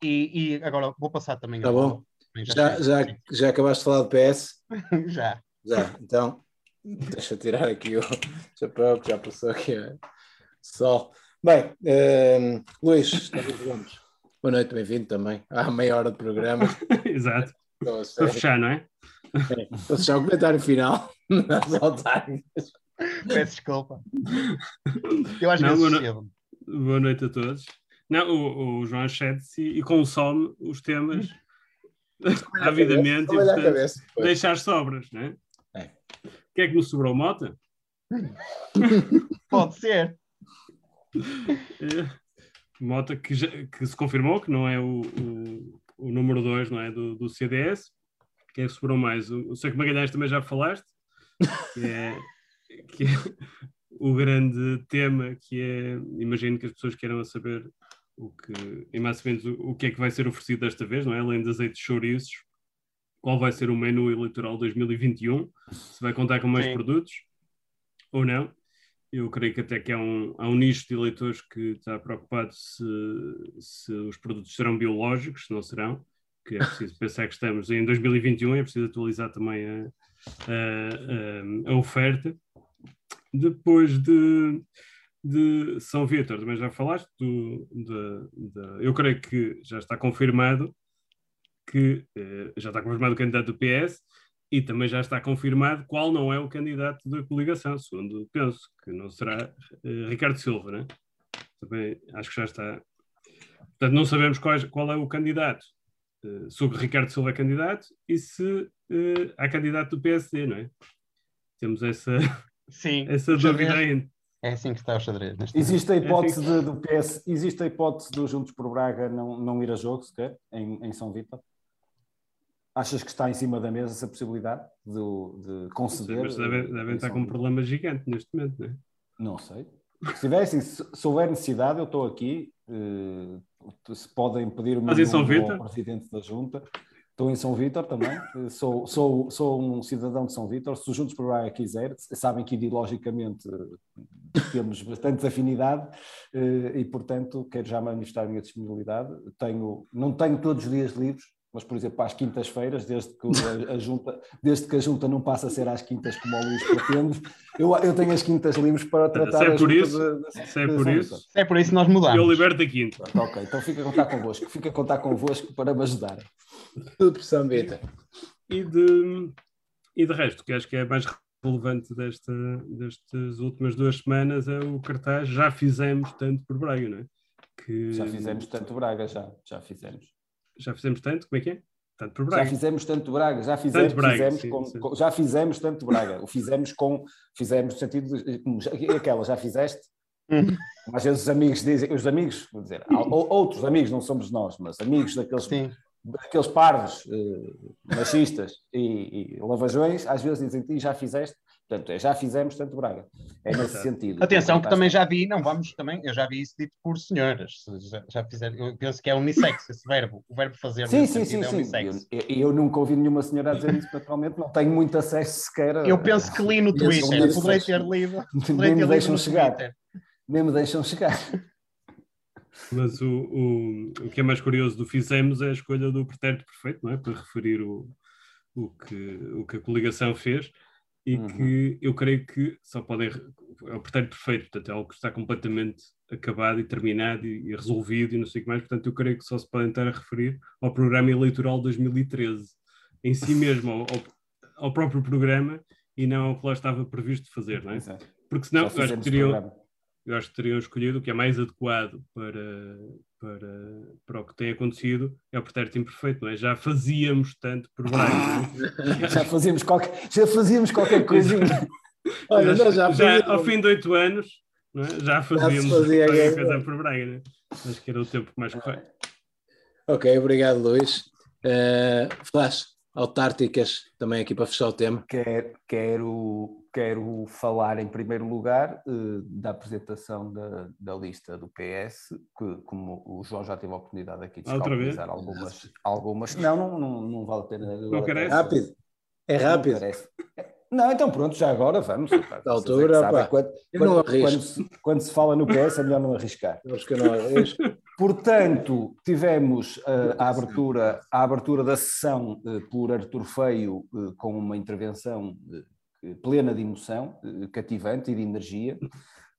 E, e agora vou passar também Tá a bom. Já, já, já acabaste de falar do PS? já. Já, então deixa eu tirar aqui o chapéu que já passou aqui a sol. Bem, ehm, Luís. Boa noite, bem-vindo também. Há meia hora de programa. Exato. Estou a fechar, não é? Vou deixar o comentário final. nas autárquicas. Peço desculpa. Eu vezes eu não-. Boa noite a todos. Não, o, o João cede-se e, e consome os temas avidamente e, Olha a portanto, cabeça. Pois. deixa as sobras, não é? É. O que é que me sobrou, Mota? Pode ser. É, Mota que, já- que se confirmou que não é o, o, o número 2 não é, do, do CDS. Quem é que sobrou mais? O, o Seco Magalhães também já falaste, que é, que é o grande tema que é, imagino que as pessoas queiram saber o que, e mais ou menos o, o que é que vai ser oferecido desta vez, não é? Além de azeite de chouriços, qual vai ser o menu eleitoral 2021, se vai contar com mais Sim. produtos ou não. Eu creio que até que há um, há um nicho de eleitores que está preocupado se, se os produtos serão biológicos, se não serão, que é preciso pensar que estamos em 2021, é preciso atualizar também a, a- a- a oferta. Depois de, de São Vítor, também já falaste, do, da- da- eu creio que já está confirmado que eh, já está confirmado o candidato do PS e também já está confirmado qual não é o candidato da coligação, segundo penso, que não será eh, Ricardo Silva, né? Também acho que já está. Portanto, não sabemos qual, qual é o candidato. eh, se o Ricardo Silva é candidato e se eh, há candidato do PSD, não é? Temos essa, Sim. essa dúvida ainda. É assim que está o xadrez. Existe a hipótese de- do PS, existe a hipótese do Juntos por Braga não, não ir a jogo sequer em, em São Vítor? Achas que está em cima da mesa essa possibilidade de, de conceder? Mas devem, devem em estar com um problema gigante neste momento, não é? Não sei. Se tivessem, se, se houver necessidade, eu estou aqui. eh, se podem pedir o meu ao Presidente da Junta. Estou em São Vítor também. eh, Sou, sou, sou um cidadão de São Vítor. Se os Juntos por Braga quiser, sabem que ideologicamente eh, temos bastante afinidade eh, e, portanto, quero já manifestar a minha disponibilidade. Tenho, não tenho todos os dias livres, mas, por exemplo, às quintas-feiras, desde que a, junta, desde que a junta não passa a ser às quintas como o Luís pretende, eu, eu tenho as quintas livres para tratar Se é por isso, de- de- Se é por São isso. É por isso que nós mudamos. eu liberto a quinta. Pronto, ok, então fica a contar convosco, fica a contar convosco para me ajudar. Tudo por Vita. E de, e de resto, que acho que é mais relevante desta, destas últimas duas semanas é o cartaz Já fizemos tanto por Braga, não é? Que Já fizemos tanto Braga, já, já fizemos. Já fizemos tanto? Como é que é? Tanto por Já Braga. fizemos tanto Braga, já fizemos, Tanto Braga, fizemos sim, com- sim. com- já fizemos tanto Braga. O fizemos com, fizemos no sentido de, já- aquela, já fizeste? Hum. Às vezes os amigos dizem, os amigos, vou dizer, outros amigos, não somos nós, mas amigos daqueles, Sim. Daqueles parvos, eh, machistas e, e lavajões, às vezes dizem, e já fizeste? Portanto, é já fizemos tanto Braga. É nesse Exato. sentido. Atenção, que também já vi, não vamos também, eu já vi isso dito por senhoras. Já, já fizeram, eu penso que é unissex esse verbo. O verbo fazer Sim, sim, sentido sim, é sim. unissex. Eu, eu- eu nunca ouvi nenhuma senhora a dizer isso naturalmente, não tenho muito acesso sequer. a- Eu penso que li no Twitter, poderei ter lido. Poderei Nem ter me lido no chegar. Twitter. Nem me deixam chegar. Mas o, o, o que é mais curioso do Fizemos é a escolha do pretérito perfeito, não é? Para referir o, o, que, o que a coligação fez e Uhum. que eu creio que só podem. É o pretérito perfeito, portanto, é algo que está completamente acabado e terminado e, e resolvido e não sei o que mais, portanto, eu creio que só se podem estar a referir ao programa eleitoral de 2013 em si mesmo, ao, ao- ao próprio programa e não ao que lá estava previsto fazer, não é? Exato. Porque senão acho que teriam, programa. Eu acho que teriam escolhido o que é mais adequado para, para, para o que tem acontecido, é o pretérito imperfeito, não é? Já fazíamos tanto por é? Já fazíamos qualquer, já fazíamos qualquer coisinha. Olha, já, já, fazíamos- ao fim de oito anos, é? já fazíamos fazia qualquer coisa por Braga. Não é? Acho que era o tempo mais correto. Ok, obrigado, Luís. Uh, Flash, autárticas, também aqui para fechar o tema. Quero, quero, quero falar em primeiro lugar eh, da apresentação da, da lista do PS, que como o João já teve a oportunidade aqui de vez? escalpelizar algumas, algumas. Não, não, não, não vale a pena. carece? parece- Rápido. É não rápido. carece. Não, então pronto, já agora vamos. Da altura, pá, quando, eu não quando, quando se, quando se fala no PS é melhor não arriscar. Acho que eu não arrisco. Portanto, tivemos eh, a, abertura, a abertura da sessão eh, por Artur Feio eh, com uma intervenção plena de emoção, eh, cativante e de energia,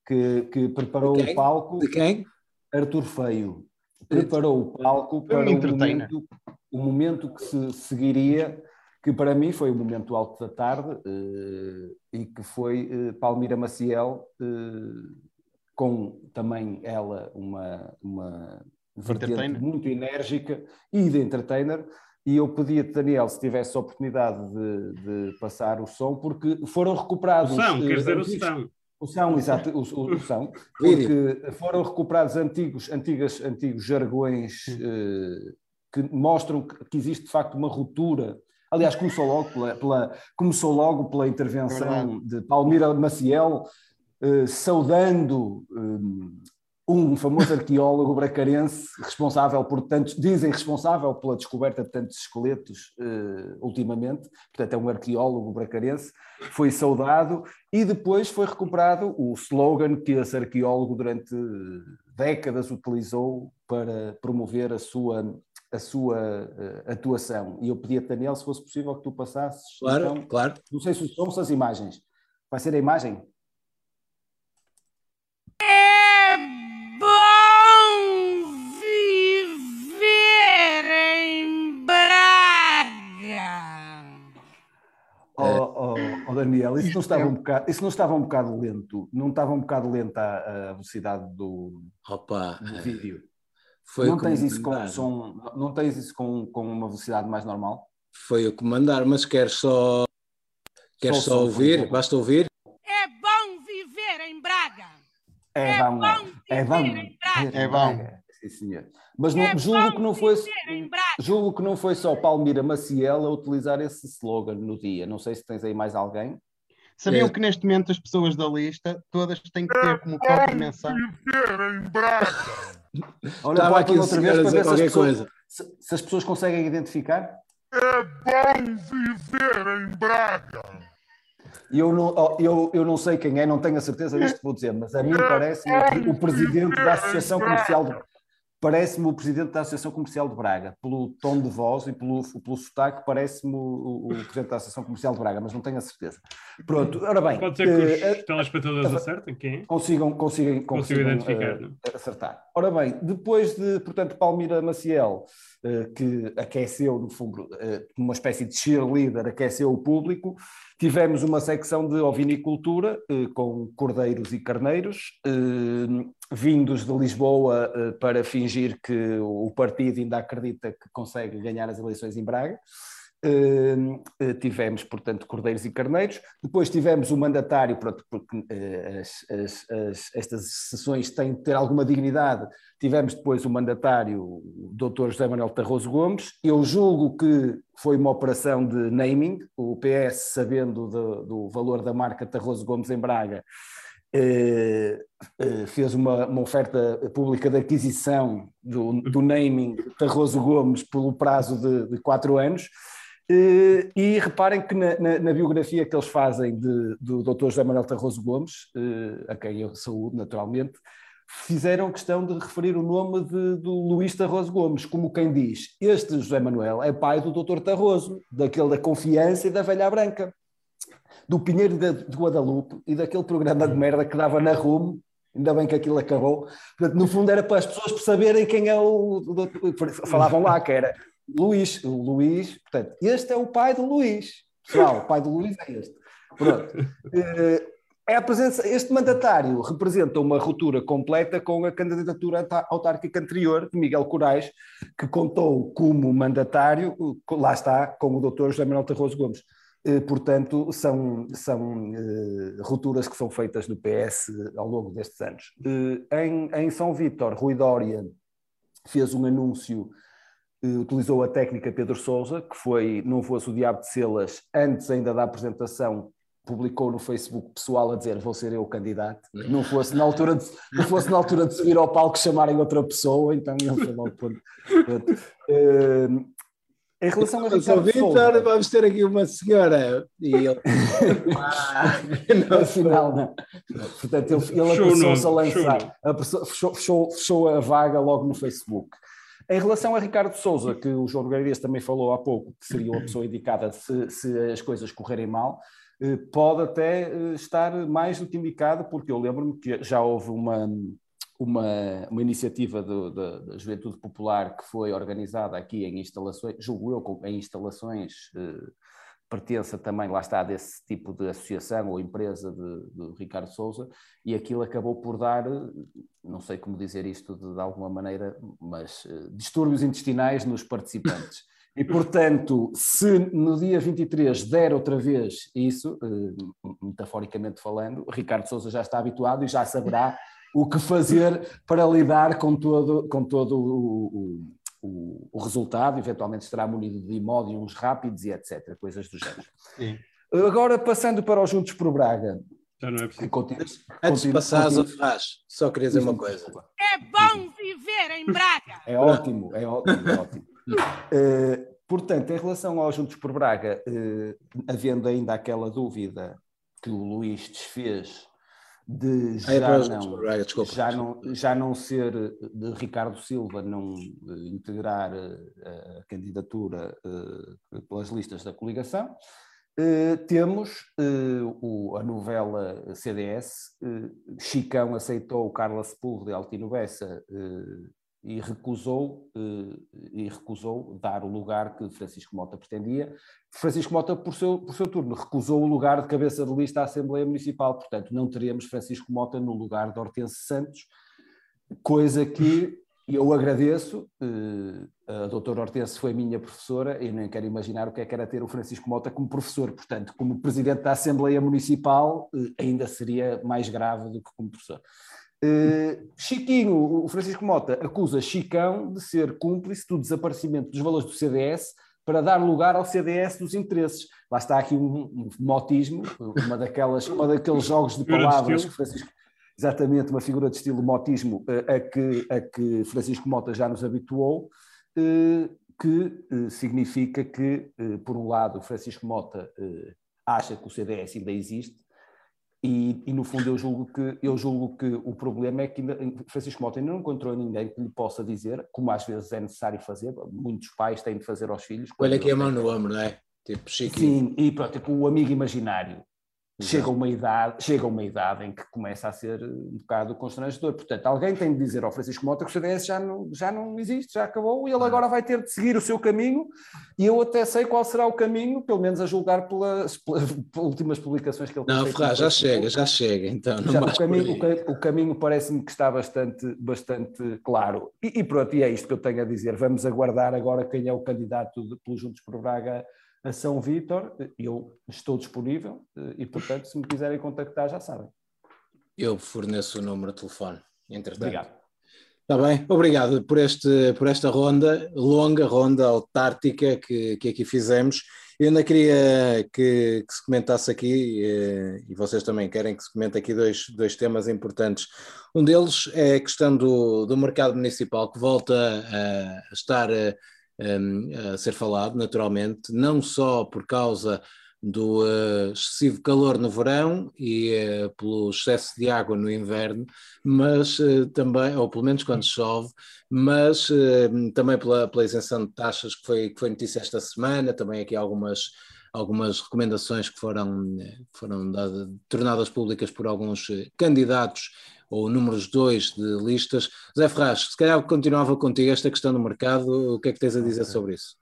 que, que preparou De quem? o palco. De quem? Artur Feio preparou o palco para o momento, o momento que se seguiria que para mim foi o momento alto da tarde uh, e que foi Palmira Maciel, com também ela uma, uma vertente muito enérgica e de entertainer. E eu pedia-te, Daniel, se tivesse a oportunidade de, de, passar o som, porque foram recuperados. O som, quer dizer o som. O são, exato, o, o, o são, porque foram recuperados antigos, antigas, antigos jargões eh, que mostram que, que, existe de facto uma ruptura. Aliás, começou logo pela, pela começou logo pela intervenção é de Palmira Maciel, eh, saudando eh, um famoso arqueólogo bracarense responsável por tantos, dizem responsável pela descoberta de tantos esqueletos uh, ultimamente, portanto é um arqueólogo bracarense, foi saudado e depois foi recuperado o slogan que esse arqueólogo durante décadas utilizou para promover a sua, a sua uh, atuação. E eu pedi a Daniel, se fosse possível, que tu passasses. Claro, então, claro. Não sei se são as imagens. Vai ser a imagem? Oh, oh, oh, Daniel, isso não, estava é um bocado, isso não estava um bocado lento? Não estava um bocado lenta a, a velocidade do, Opa, do vídeo? Foi não, tens isso com som, não tens isso com, com uma velocidade mais normal? Foi o comandar, mas queres só, queres só, só ouvir? Basta ouvir? É bom viver em Braga! É, é bom, é bom. É bom. Sim, senhor. Mas não, é julgo, que não foi, julgo que não foi só Palmira Maciel a utilizar esse slogan no dia. Não sei se tens aí mais alguém. Sabiam é. que neste momento as pessoas da lista todas têm que ter como própria mensagem. Olha, Estava aqui outra vez para ver se as, pessoas, se, se as pessoas conseguem identificar. É bom viver em Braga. Eu não, eu, eu não sei quem é, não tenho a certeza disto que vou dizer, mas a mim parece o presidente da Associação Comercial de, parece-me o presidente da Associação Comercial de Braga, pelo tom de voz e pelo, pelo sotaque, parece-me o, o, presidente da Associação Comercial de Braga, mas não tenho a certeza. Pronto, ora bem. Pode ser que os uh, telespectadores uh, acertem quem é? Consigam, consigam, consigam identificar, uh, acertar. Ora bem, depois de, portanto, Palmira Maciel, que aqueceu, no fundo, uma espécie de cheerleader, aqueceu o público, Tivemos uma secção de ovinicultura eh, com cordeiros e carneiros, eh, vindos de Lisboa eh, para fingir que o partido ainda acredita que consegue ganhar as eleições em Braga. Uh, uh, tivemos, portanto, Cordeiros e Carneiros. Depois tivemos o mandatário, pronto, porque uh, as, as, as, estas sessões têm de ter alguma dignidade. Tivemos depois o mandatário, o Dr. José Manuel Tarroso Gomes. Eu julgo que foi uma operação de naming. O PS, sabendo de, do valor da marca Tarroso Gomes em Braga, fez uma, uma, oferta pública de aquisição do, do naming Tarroso Gomes pelo prazo de, de quatro anos e reparem que na, na, na, biografia que eles fazem de, do Dr. José Manuel Tarroso Gomes, uh, a quem eu saúdo naturalmente, fizeram questão de referir o nome de, do Luís Tarroso Gomes, como quem diz, este José Manuel é pai do Dr. Tarroso, daquele da confiança e da velha branca, do Pinheiro de, de Guadalupe e daquele programa de merda que dava na RUM, ainda bem que aquilo acabou. Portanto, no fundo era para as pessoas saberem quem é o. Falavam lá que era Luís, o Luís, portanto, este é o pai do Luís. Pessoal, o pai do Luís é este. Pronto. É a presença, este mandatário representa uma ruptura completa com a candidatura autárquica anterior de Miguel Corais, que contou como mandatário, lá está, com o doutor José Manuel Tarroso Gomes. Eh, portanto, são, são uh, rupturas que são feitas no PS ao longo destes anos. Em, em São Vítor, Rui Dória fez um anúncio utilizou a técnica Pedro Sousa, que foi Não Fosse o Diabo de Celas, antes ainda da apresentação, publicou no Facebook pessoal a dizer vou ser eu o candidato. Não fosse na altura de, não fosse na altura de subir ao palco chamarem outra pessoa, então ele foi logo pronto. Uh, em relação a Ricardo Vitor, Sousa, vamos ter aqui uma senhora. E ele. no final, não. Portanto, ele, ele apressou-se a lançar, fechou, fechou, fechou a vaga logo no Facebook. Em relação a Ricardo Souza, que o João Nogueira também falou há pouco, que seria uma pessoa indicada se, se as coisas correrem mal, eh, pode até eh, estar mais do que indicado, porque eu lembro-me que já houve uma, uma, uma iniciativa do- da, Juventude Popular que foi organizada aqui em instalações, julgo eu, em instalações eh, pertença também, lá está, desse tipo de associação ou empresa de, de Ricardo Souza, e aquilo acabou por dar, não sei como dizer isto de, de alguma maneira, mas eh, distúrbios intestinais nos participantes. E, portanto, se no dia 23 der outra vez isso, eh, metaforicamente falando, Ricardo Souza já está habituado e já saberá o que fazer para lidar com todo, com todo o, o- o- o resultado, eventualmente estará munido de imódios rápidos e etc., coisas do género. Sim. Agora, passando para os Juntos por Braga, Já não é preciso. continua- Antes de passares Ferraz, só queria dizer uma coisa. É bom viver em Braga. É ótimo, é ótimo, é ótimo. Eh, portanto, em relação aos Juntos por Braga, eh, havendo ainda aquela dúvida que o Luís desfez de Ah, é já Juntos não, Braga, desculpa. já não, já não ser de Ricardo Silva não eh, integrar eh, a candidatura eh, pelas listas da coligação, temos a novela CDS, Chicão aceitou o Carla Sepulveda de Altino Bessa e recusou, eh, e recusou dar o lugar que Francisco Mota pretendia. Francisco Mota, por seu, por seu turno, recusou o lugar de cabeça de lista à Assembleia Municipal, portanto não teríamos Francisco Mota no lugar de Hortense Santos, coisa que eu agradeço. eh, A doutora Hortense foi minha professora, eu nem quero imaginar o que é que era ter o Francisco Mota como professor, portanto, como presidente da Assembleia Municipal, eh, ainda seria mais grave do que como professor. Eh, Chiquinho, o Francisco Mota, acusa Chicão de ser cúmplice do desaparecimento dos valores do CDS para dar lugar ao CDS dos interesses. Lá está aqui um, um motismo, uma daquelas, uma daqueles jogos de palavras que Francisco, exatamente uma figura de estilo motismo eh, a que, a que Francisco Mota já nos habituou, eh, que significa que, por um lado, Francisco Mota acha que o CDS ainda existe, e, e, no fundo eu julgo que eu julgo que o problema é que ainda, Francisco Mota ainda não encontrou ninguém que lhe possa dizer, como às vezes é necessário fazer, muitos pais têm de fazer aos filhos. Olha aqui a eles mão no ombro, não é? Tipo. Sim, e pronto, tipo, o amigo imaginário. Chega uma idade, chega uma idade em que começa a ser um bocado constrangedor. Portanto, alguém tem de dizer ao Francisco Mota que o CDS já não, já não existe, já acabou, e ele agora vai ter de seguir o seu caminho, e eu até sei qual será o caminho, pelo menos a julgar pelas, pelas últimas publicações que ele tem Não, Ferraz, já chega, já chega. Então, Já, o caminho, o o caminho parece-me que está bastante, bastante claro. E, e pronto, e é isto que eu tenho a dizer. Vamos aguardar agora quem é o candidato de, pelo Juntos por Braga a São Vítor. Eu estou disponível eh, e, portanto, se me quiserem contactar, já sabem. Eu forneço o número de telefone, entretanto. Obrigado. Está bem, obrigado por, este, por esta ronda, longa ronda autártica que, que aqui fizemos. Eu ainda queria que, que se comentasse aqui, eh, e vocês também querem que se comente aqui dois, dois temas importantes. Um deles é a questão do, do mercado municipal, que volta a estar a, a ser falado naturalmente, não só por causa do eh, excessivo calor no verão e eh, pelo excesso de água no inverno, mas eh, também, ou pelo menos quando chove, mas eh, também pela, pela isenção de taxas que foi, que foi notícia esta semana, também aqui algumas, algumas recomendações que foram, foram dadas, tornadas públicas por alguns candidatos ou números dois de listas. Zé Ferraz, se calhar continuava contigo esta questão do mercado, o que é que tens a dizer sobre isso?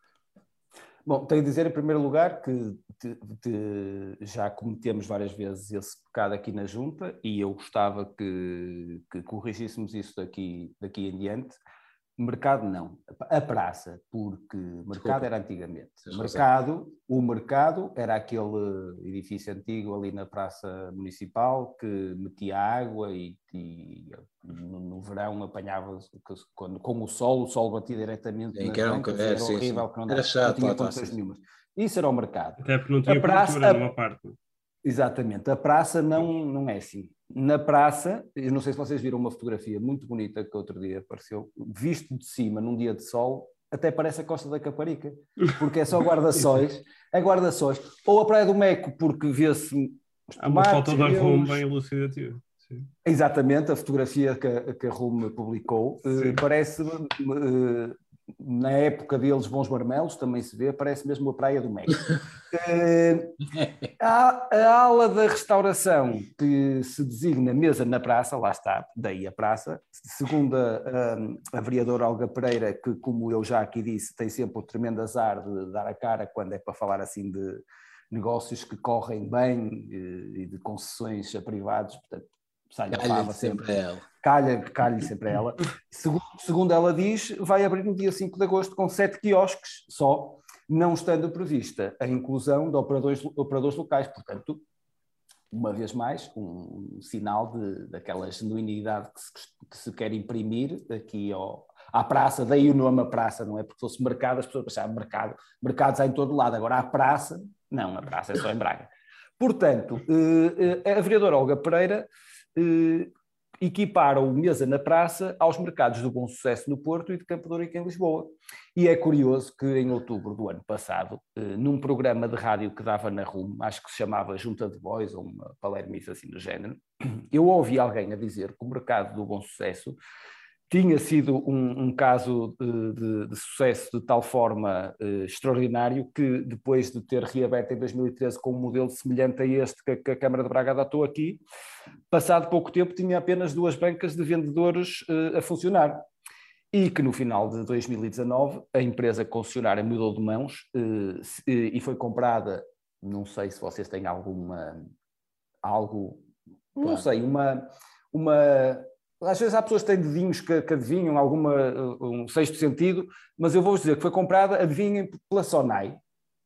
Bom, tenho a dizer em primeiro lugar que te- te- já cometemos várias vezes esse pecado aqui na Junta e eu gostava que, que corrigíssemos isso daqui, daqui em diante. Mercado não, a praça, porque mercado Desculpa. era antigamente. Mercado, o mercado era aquele edifício antigo ali na Praça Municipal que metia água e, e no, no verão apanhava quando, com o sol, o sol batia diretamente Sim, que era um- bancas, é, era sim, sim. horrível, que não, Era chato não tinha estar, condições sim. nenhumas. Isso era o mercado. Até porque não tinha A praça- a- numa parte. Exatamente, a praça não, não é assim. Na praça, eu não sei se vocês viram uma fotografia muito bonita que outro dia apareceu, visto de cima num dia de sol, até parece a Costa da Caparica, porque é só guarda-sóis, é guarda-sóis, ou a Praia do Meco, porque vê-se Há uma foto da grelos. Rome bem elucidativa. Sim. Exatamente, a fotografia que, a- que a Rume publicou, eh, Sim. parece, eh, na época deles, bons marmelos, também se vê, parece mesmo a Praia do México. Eh, a, a ala da restauração que se designa mesa na praça, lá está, daí a praça, segundo a, a, a vereadora Olga Pereira, que, como eu já aqui disse, tem sempre o tremendo azar de dar a cara quando é para falar assim de negócios que correm bem eh, e de concessões a privados, portanto, Calha sempre a ela. calha, calha sempre a ela. Segundo, segundo ela diz, vai abrir no dia 5 de agosto com sete quiosques só, não estando prevista a inclusão de operadores, operadores locais. Portanto, uma vez mais, um, sinal de, daquela genuinidade que se, que se quer imprimir aqui ao, à praça, daí o nome a praça, não é? Porque se fosse mercado, as pessoas pensavam mercado, mercados há em todo lado, agora a praça, não, a praça é só em Braga. Portanto, eh, eh, a vereadora Olga Pereira eh, equipara o Mesa na Praça aos mercados do Bom Sucesso no Porto e de Campo em Lisboa. E é curioso que em outubro do ano passado, eh, num programa de rádio que dava na RUM, acho que se chamava Junta de Voz, ou uma palermice assim do género, eu ouvi alguém a dizer que o mercado do Bom Sucesso tinha sido um, um caso de, de- de sucesso de tal forma eh, extraordinário que depois de ter reaberto em 2013 com um modelo semelhante a este que, a- que a Câmara de Braga adotou aqui, passado pouco tempo tinha apenas duas bancas de vendedores eh, a funcionar. E que no final de 2019 a empresa concessionária mudou de mãos eh, e foi comprada, não sei se vocês têm alguma, algo, não Claro. sei, uma, uma às vezes há pessoas que têm dedinhos que, que adivinham alguma, uh, um sexto sentido, mas eu vou dizer que foi comprada, adivinhem, pela Sonai.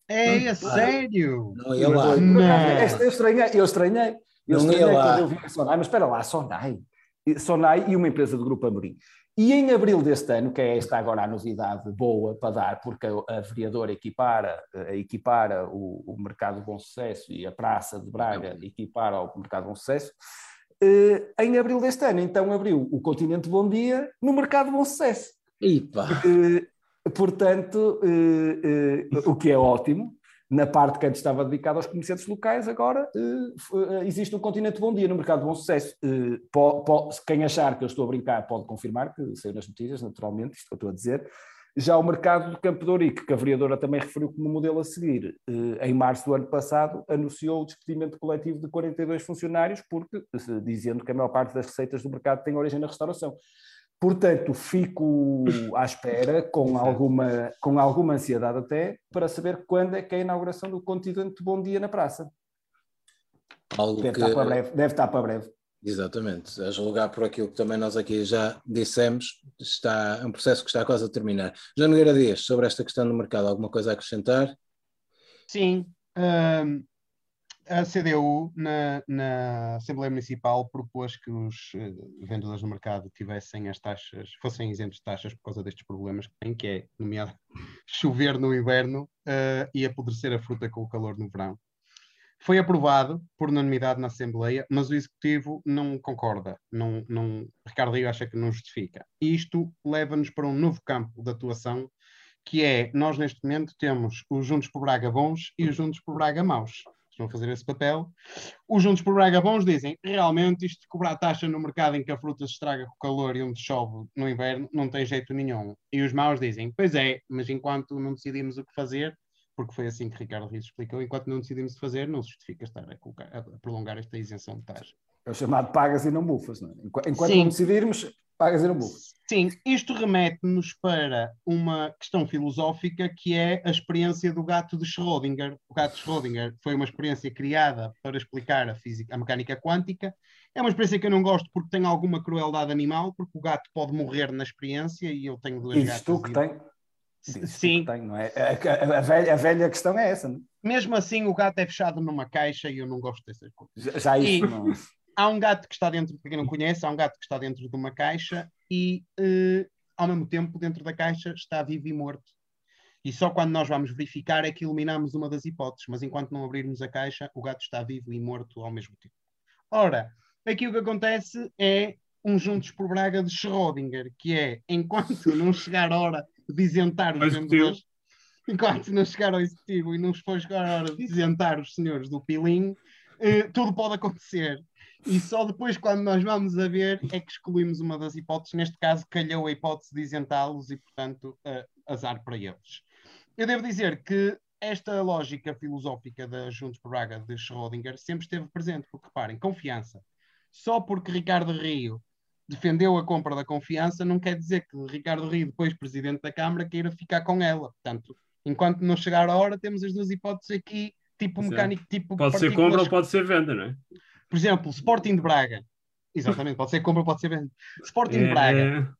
É, Ah, a sério? Não ia lá. Por Não. Eu estranhei, eu estranhei. Eu Não estranhei lá. quando eu vi a Sonai, mas espera lá, a Sonai. E- Sonai e uma empresa do Grupo Amorim. E em abril deste ano, que é esta agora a novidade boa para dar, porque a, vereadora equipara, eh, equipara o, o Mercado Bom Sucesso e a Praça de Braga equipara o Mercado Bom Sucesso, em abril deste ano, então abriu o Continente Bom Dia no Mercado Bom Sucesso. Pá, Eh, portanto, eh, eh, o que é ótimo, na parte que antes estava dedicada aos comerciantes locais, agora eh, eh, existe um continente bom dia no mercado de bom sucesso. Eh, quem achar que eu estou a brincar pode confirmar, que saiu nas notícias, naturalmente, isto que eu estou a dizer. Já o mercado de Campo de Ourique, que a vereadora também referiu como modelo a seguir, eh, em março do ano passado, anunciou o despedimento coletivo de 42 funcionários, porque, dizendo que a maior parte das receitas do mercado tem origem na restauração. Portanto, fico à espera, com alguma, com alguma ansiedade até, para saber quando é que é a inauguração do Continente Bom Dia na Praça. algo Deve que. estar para breve. Deve estar para breve. Exatamente, a julgar por aquilo que também nós aqui já dissemos, está é um processo que está quase a terminar. João Nogueira Dias, sobre esta questão do mercado, alguma coisa a acrescentar? Sim. hum, a CDU, na, na Assembleia Municipal, propôs que os eh, vendedores no mercado tivessem as taxas, fossem isentos de taxas por causa destes problemas que têm, que é, nomeado, chover no inverno eh, e apodrecer a fruta com o calor no verão. Foi aprovado por unanimidade na Assembleia, mas o Executivo não concorda. Não, não, Ricardo Rio acha que não justifica. E isto leva-nos para um novo campo de atuação, que é, nós neste momento temos os Juntos por Braga bons e os Juntos por Braga maus. Estão a fazer esse papel. Os Juntos por Braga bons dizem, realmente isto de cobrar taxa no mercado em que a fruta se estraga com o calor e onde chove no inverno, não tem jeito nenhum. E os maus dizem, pois é, mas enquanto não decidimos o que fazer, porque foi assim que Ricardo Rios explicou, enquanto não decidimos fazer, não se justifica estar a, colocar- a prolongar esta isenção de taxa. É o chamado pagas e não bufas. Não é? Enqu- Enquanto Sim. não decidirmos, pagas e não bufas. Sim, isto remete-nos para uma questão filosófica que é a experiência do gato de Schrödinger. O gato de Schrödinger foi uma experiência criada para explicar a física, a mecânica quântica. É uma experiência que eu não gosto porque tem alguma crueldade animal, porque o gato pode morrer na experiência e eu tenho duas tu gatas. que e- tem. Sim, tem, não é? A, a- a velha, a velha questão é essa. Não? é? mesmo assim o gato é fechado numa caixa e eu não gosto dessas coisas. Já, já isso E- não. há um gato que está dentro, para quem não conhece, há um gato que está dentro de uma caixa e, eh, ao mesmo tempo, dentro da caixa está vivo e morto. E só quando nós vamos verificar é que eliminamos uma das hipóteses, mas enquanto não abrirmos a caixa, o gato está vivo e morto ao mesmo tempo. Ora, aqui o que acontece é um Juntos por Braga de Schrödinger, que é, enquanto não chegar a hora de isentar os vendedores, enquanto não chegar ao executivo e não for chegar a hora de isentar os senhores do Pilim, eh, tudo pode acontecer. E só depois, quando nós vamos a ver, é que excluímos uma das hipóteses. Neste caso, calhou a hipótese de isentá-los e, portanto, eh, azar para eles. Eu devo dizer que esta lógica filosófica da Juntos por Braga de Schrödinger sempre esteve presente, porque reparem, confiança. Só porque Ricardo Rio defendeu a compra da confiança não quer dizer que Ricardo Rio, depois presidente da Câmara, queira ficar com ela. Portanto, enquanto não chegar a hora, temos as duas hipóteses aqui, tipo Sim. mecânico, tipo Pode ser compra ou pode ser venda, não é? por exemplo, Sporting de Braga. Exatamente, pode ser compra, pode ser venda. Sporting de Braga.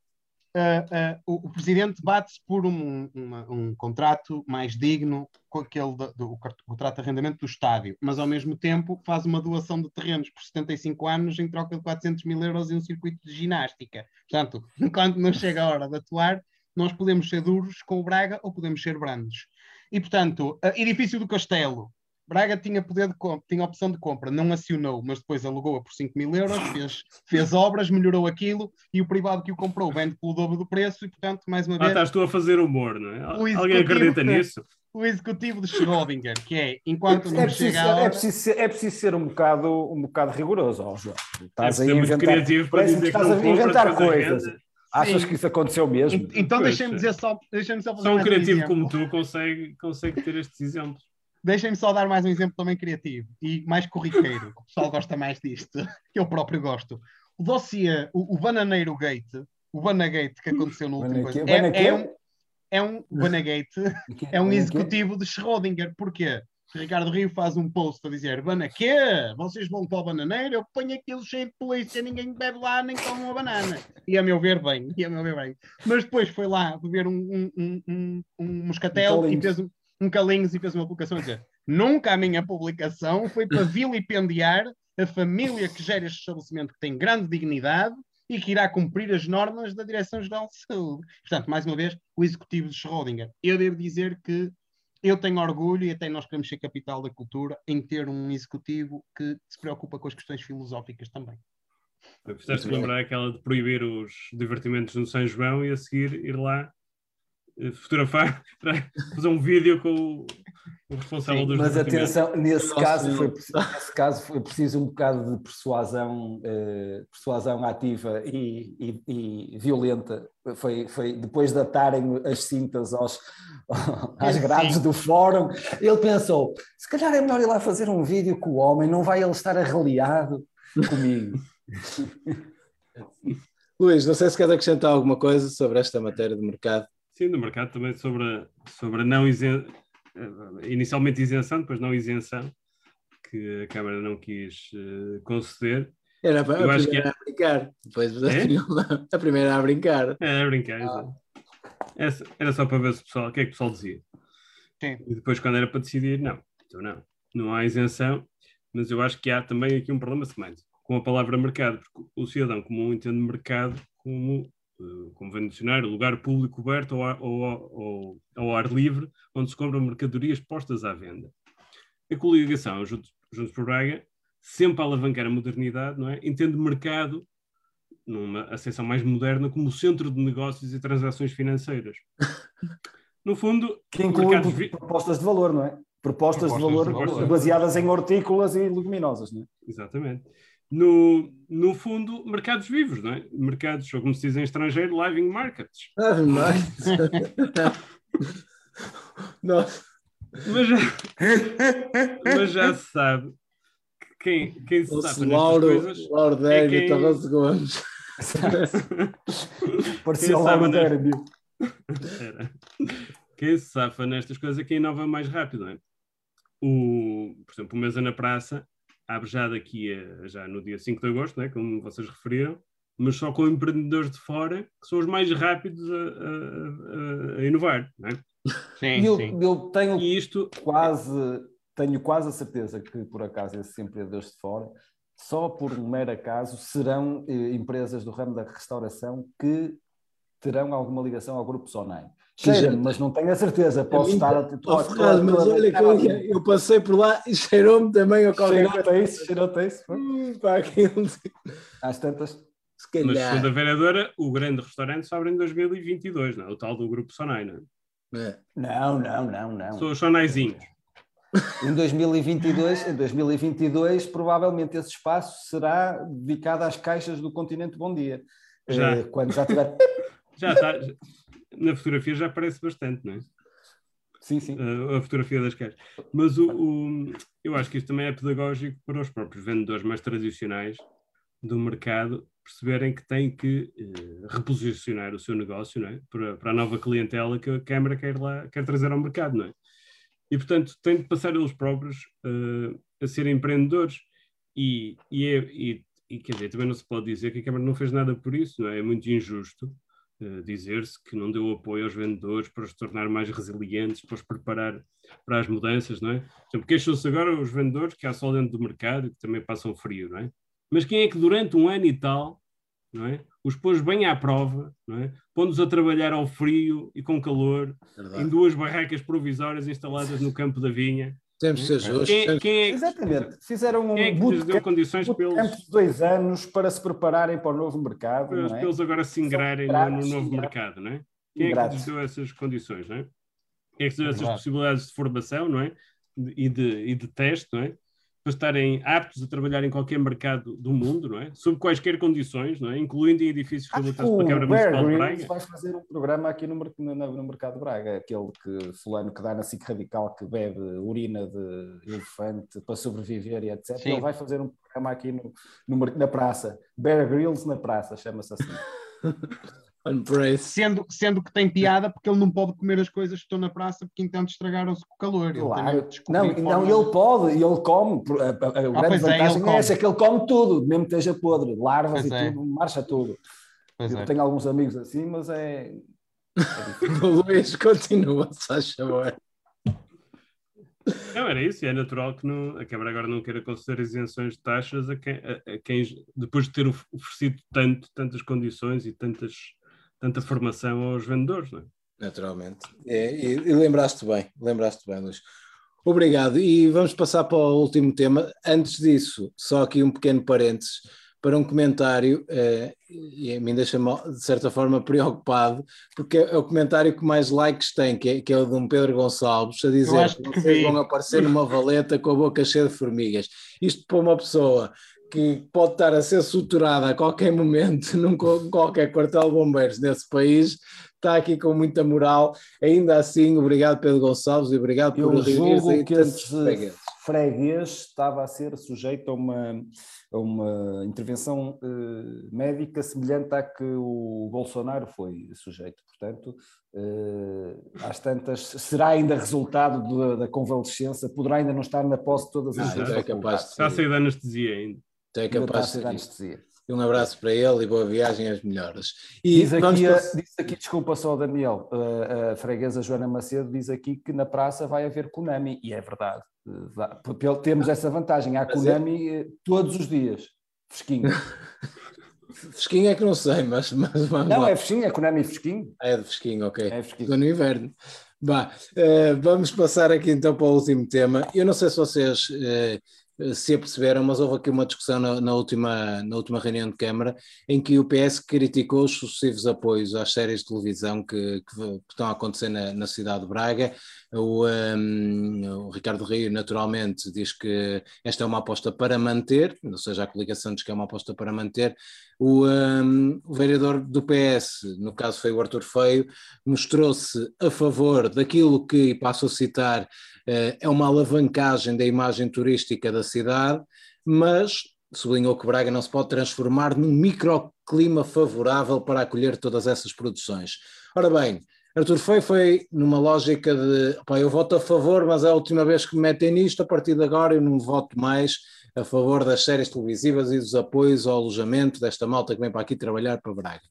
Ah, ah, o, o presidente bate-se por um, um contrato mais digno com aquele da- do, contrato de arrendamento do estádio, mas ao mesmo tempo faz uma doação de terrenos por 75 anos em troca de 400 mil euros e um circuito de ginástica. Portanto, enquanto não chega a hora de atuar, nós podemos ser duros com o Braga ou podemos ser brandos. E portanto, ah, edifício do Castelo. Braga tinha poder de compra, tinha opção de compra, não acionou, mas depois alugou-a por 5 mil euros, fez, fez obras, melhorou aquilo e o privado que o comprou vende pelo dobro do preço e, portanto, mais uma Ah, vez, estás tu a fazer humor, não é? O Alguém acredita nisso? o executivo de Schrödinger, que é, enquanto não É preciso, chega ser, hora... é, preciso ser, é preciso ser um bocado, um bocado rigoroso, ó, João. Estás É aí a muito inventar, criativo para parece que dizer que estás não a inventar coisas. arrenda. Achas Sim. que isso aconteceu mesmo? En- Então deixem-me é. dizer só, deixem-me só fazer Só um criativo exemplo. como tu consegue, consegue ter estes exemplos. Deixem-me só dar mais um exemplo também criativo e mais corriqueiro. o pessoal gosta mais disto, que eu próprio gosto. O dossiê, o, o Bananeiro Gate, o Banagate que aconteceu no último coisa, é, é um, é um Banagate, é um executivo de Schrödinger. Porquê? Ricardo Rio faz um post a dizer: Banaquê? Vocês vão para o bananeiro? Eu ponho aquilo cheio de polícia, ninguém bebe lá nem come uma banana. E a meu ver, bem, e a meu ver, bem. Mas depois foi lá beber um, um, um, um, moscatel e fez um, um calinhos e fez uma publicação a dizer: Nunca a minha publicação foi para vilipendiar a família que gera este estabelecimento que tem grande dignidade e que irá cumprir as normas da Direção-Geral de Saúde. Portanto, mais uma vez, o executivo de Schrödinger. Eu devo dizer que eu tenho orgulho, e até nós queremos ser capital da cultura, em ter um executivo que se preocupa com as questões filosóficas também. Fizeste lembrar aquela de proibir os divertimentos no São João e a seguir ir lá fotografar, para fazer um vídeo com o, o responsável Sim, dos Mas atenção, nesse caso, foi, preciso- nesse caso foi preciso um bocado de persuasão, eh, persuasão ativa e, e- e violenta. Foi, foi depois de atarem as cintas aos, às grades do fórum, ele pensou: se calhar é melhor ir lá fazer um vídeo com o homem, não vai ele estar arreliado comigo. Luís, não sei se queres acrescentar alguma coisa sobre esta matéria de mercado. Sim, no mercado também sobre a, sobre a não isen... eh, inicialmente isenção, depois não isenção, que a Câmara não quis eh, conceder. Era Eu a acho primeira a brincar. Depois É? a primeira a brincar. É, a brincar, exato. Essa- Era só para ver se o pessoal, o que é que o pessoal dizia. Sim. E depois, quando era para decidir, não, então não, não há isenção, mas eu acho que há também aqui um problema semântico com a palavra mercado, porque o cidadão comum entende mercado como, como vem no dicionário, lugar público coberto ou, ar- ou, ou- ao ar livre, onde se compram mercadorias postas à venda. A coligação Juntos, Juntos por Braga, sempre a alavancar a modernidade, não é? entende mercado numa acessão mais moderna como centro de negócios e transações financeiras. No fundo, Que inclui mercados propostas de valor, não é? Propostas, Propostas de, valor de valor. baseadas em hortícolas e leguminosas, não é? Exatamente. No, no fundo, mercados vivos, não é? Mercados, ou como se diz em estrangeiro, living markets. Ah, mas... Nossa, Mas já, mas já se sabe que quem, quem se nestas Lauro, coisas Lauro Dérby quem- e Torres Gomes. Parecia Quem o sabe, Lauro né? Era. Quem se safa nestas coisas é quem inova mais rápido, não é? O, por exemplo, o Mesa na Praça abre já daqui a, já no dia 5 de agosto, não é? como vocês referiram, mas só com empreendedores de fora que são os mais rápidos a, a- a- inovar. Não é? Sim, E eu, sim. eu tenho E isto, quase, tenho quase a certeza que, por acaso, esses empreendedores de fora, só por um mero acaso, serão eh, empresas do ramo da restauração que terão alguma ligação ao grupo Sonai. Gente. mas não tenho a certeza. Posso mim, estar a... Oh, estou- Ferraz, mas a- olha que eu, eu passei por lá e cheirou-me também a qualquer coisa. Cheirou-te a isso, cheirou-te a isso. Hum, pá, aquilo, se Às tantas. calhar. mas segundo a vereadora, o grande restaurante só abre em 2022, não é? o tal do grupo Sonai. Não é? É. Não, não, não, não. São os Sonaizinhos. Em 2022, em 2022, provavelmente esse espaço será dedicado às caixas do Continente Bom Dia. Já. Eh, Quando já tiver. Já está. Na fotografia já aparece bastante, não é? Sim, sim. a, a fotografia das caixas. Mas o, o- eu acho que isto também é pedagógico para os próprios vendedores mais tradicionais do mercado perceberem que têm que eh, reposicionar o seu negócio não é? para, para a nova clientela que a Câmara quer, lá, quer trazer ao mercado. Não é? E, portanto, têm de passar eles próprios eh, a serem empreendedores. E, e, é- e- e, quer dizer, também não se pode dizer que a Câmara não fez nada por isso, não é? É muito injusto dizer-se que não deu apoio aos vendedores para os tornar mais resilientes, para os preparar para as mudanças, não é? Por exemplo, queixam-se agora os vendedores que há sol dentro do mercado e que também passam frio, não é? Mas quem é que durante um ano e tal, não é? Os pôs bem à prova, não é? Pondo-os a trabalhar ao frio e com calor, em duas barracas provisórias instaladas no campo da vinha. Temos de ser justos. Quem, temos- quem é, que- Exatamente. Fizeram um quem é que lhes deu bootcamp, condições bootcamp eles, de dois anos para se prepararem para o novo mercado, para, não é? eles agora se ingrarem no, no novo ingratos. mercado, não é? Quem é que lhes deu essas condições, não é? Quem é que lhes deu essas Verdade. possibilidades de formação, não é? E de, e de teste, não é? Para estarem aptos a trabalhar em qualquer mercado do mundo, não é? Sob quaisquer condições, não é? Incluindo em edifícios o pela Câmara Municipal de Grylls Braga. vai fazer um programa aqui no, no, no Mercado de Braga, aquele que fulano que dá na SIC Radical que bebe urina de elefante para sobreviver e etc. Sim. Ele vai fazer um programa aqui no, no na praça. Bear Grylls na praça, chama-se assim. Sendo, sendo que tem piada porque ele não pode comer as coisas que estão na praça porque então estragaram-se com o calor. Claro. Não, não, ele pode, e ele come. A, a- a grande pois é, vantagem é, come. essa, que ele come tudo, mesmo que esteja podre, larvas Pois e é. tudo, marcha tudo. Pois Eu é. tenho alguns amigos assim, mas é. O Luís continua, se faz favor. Não, era isso, e é natural que não- a Câmara agora não queira conceder isenções de taxas a quem, a- a quem, depois de ter of- oferecido tanto, tantas condições e tantas, tanta formação aos vendedores, não é? Naturalmente. É, e, e lembraste bem, lembraste bem, Luís. Obrigado. E vamos passar para o último tema. Antes disso, só aqui um pequeno parênteses para um comentário, eh, e a mim deixa-me de certa forma preocupado, porque é o comentário que mais likes tem, que é, que é o de um Pedro Gonçalves, a dizer que que vocês vão aparecer numa valeta com a boca cheia de formigas. Isto para uma pessoa que pode estar a ser suturada a qualquer momento num qualquer quartel de bombeiros nesse país, está aqui com muita moral. Ainda assim, obrigado Pedro Gonçalves e obrigado por Eu reunir julgo que tantos fregueses. freguês estava a ser sujeito a uma, a uma intervenção eh, médica semelhante à que o Bolsonaro foi sujeito. Portanto, eh, às tantas, será ainda resultado da, da convalescença, poderá ainda não estar na posse de todas as Ah, é capaz de. Está a sair da anestesia ainda. Então é capaz de anestesia. Um abraço para ele e boa viagem às melhoras. E Diz aqui, diz aqui, desculpa só, Daniel, a, freguesa Joana Macedo diz aqui que na praça vai haver Konami, e é verdade. Temos essa vantagem, há é- Konami eh, todos os dias, fresquinho. Fresquinho é que não sei, mas, mas vamos Não, lá. é fresquinho, é Konami fresquinho. É de fresquinho, ok. É fresquinho. Estou no inverno. Bah, eh, vamos passar aqui então para o último tema. Eu não sei se vocês eh, se aperceberam, mas houve aqui uma discussão na, na última, na última reunião de Câmara em que o PS criticou os sucessivos apoios às séries de televisão que, que que estão a acontecer na, na cidade de Braga. O, ehm, o Ricardo Rio, naturalmente, diz que esta é uma aposta para manter, ou seja, a coligação diz que é uma aposta para manter. O, ehm, o vereador do PS, no caso foi o Arthur Feio, mostrou-se a favor daquilo que, e passo a citar, é uma alavancagem da imagem turística da cidade, mas sublinhou que Braga não se pode transformar num microclima favorável para acolher todas essas produções. Ora bem, Arthur Feio foi numa lógica de eu voto a favor, mas é a última vez que me metem nisto, a partir de agora eu não voto mais a favor das séries televisivas e dos apoios ao alojamento desta malta que vem para aqui trabalhar para Braga.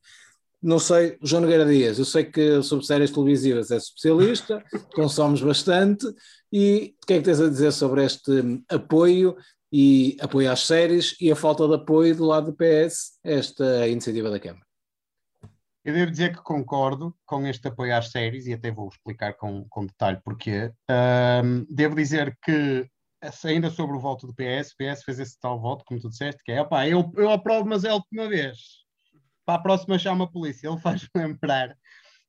Não sei, João Nogueira Dias, eu sei que sobre séries televisivas é especialista, consomes bastante, e o que é que tens a dizer sobre este apoio e apoio às séries e a falta de apoio do lado do PS a esta iniciativa da Câmara? Eu devo dizer que concordo com este apoio às séries e até vou explicar com, com detalhe porquê. Ahm, devo dizer que, ainda sobre o voto do PS, o PS fez esse tal voto, como tu disseste, que é, opá, eu, eu aprovo, mas é a última vez. Para a próxima chama a polícia. Ele faz lembrar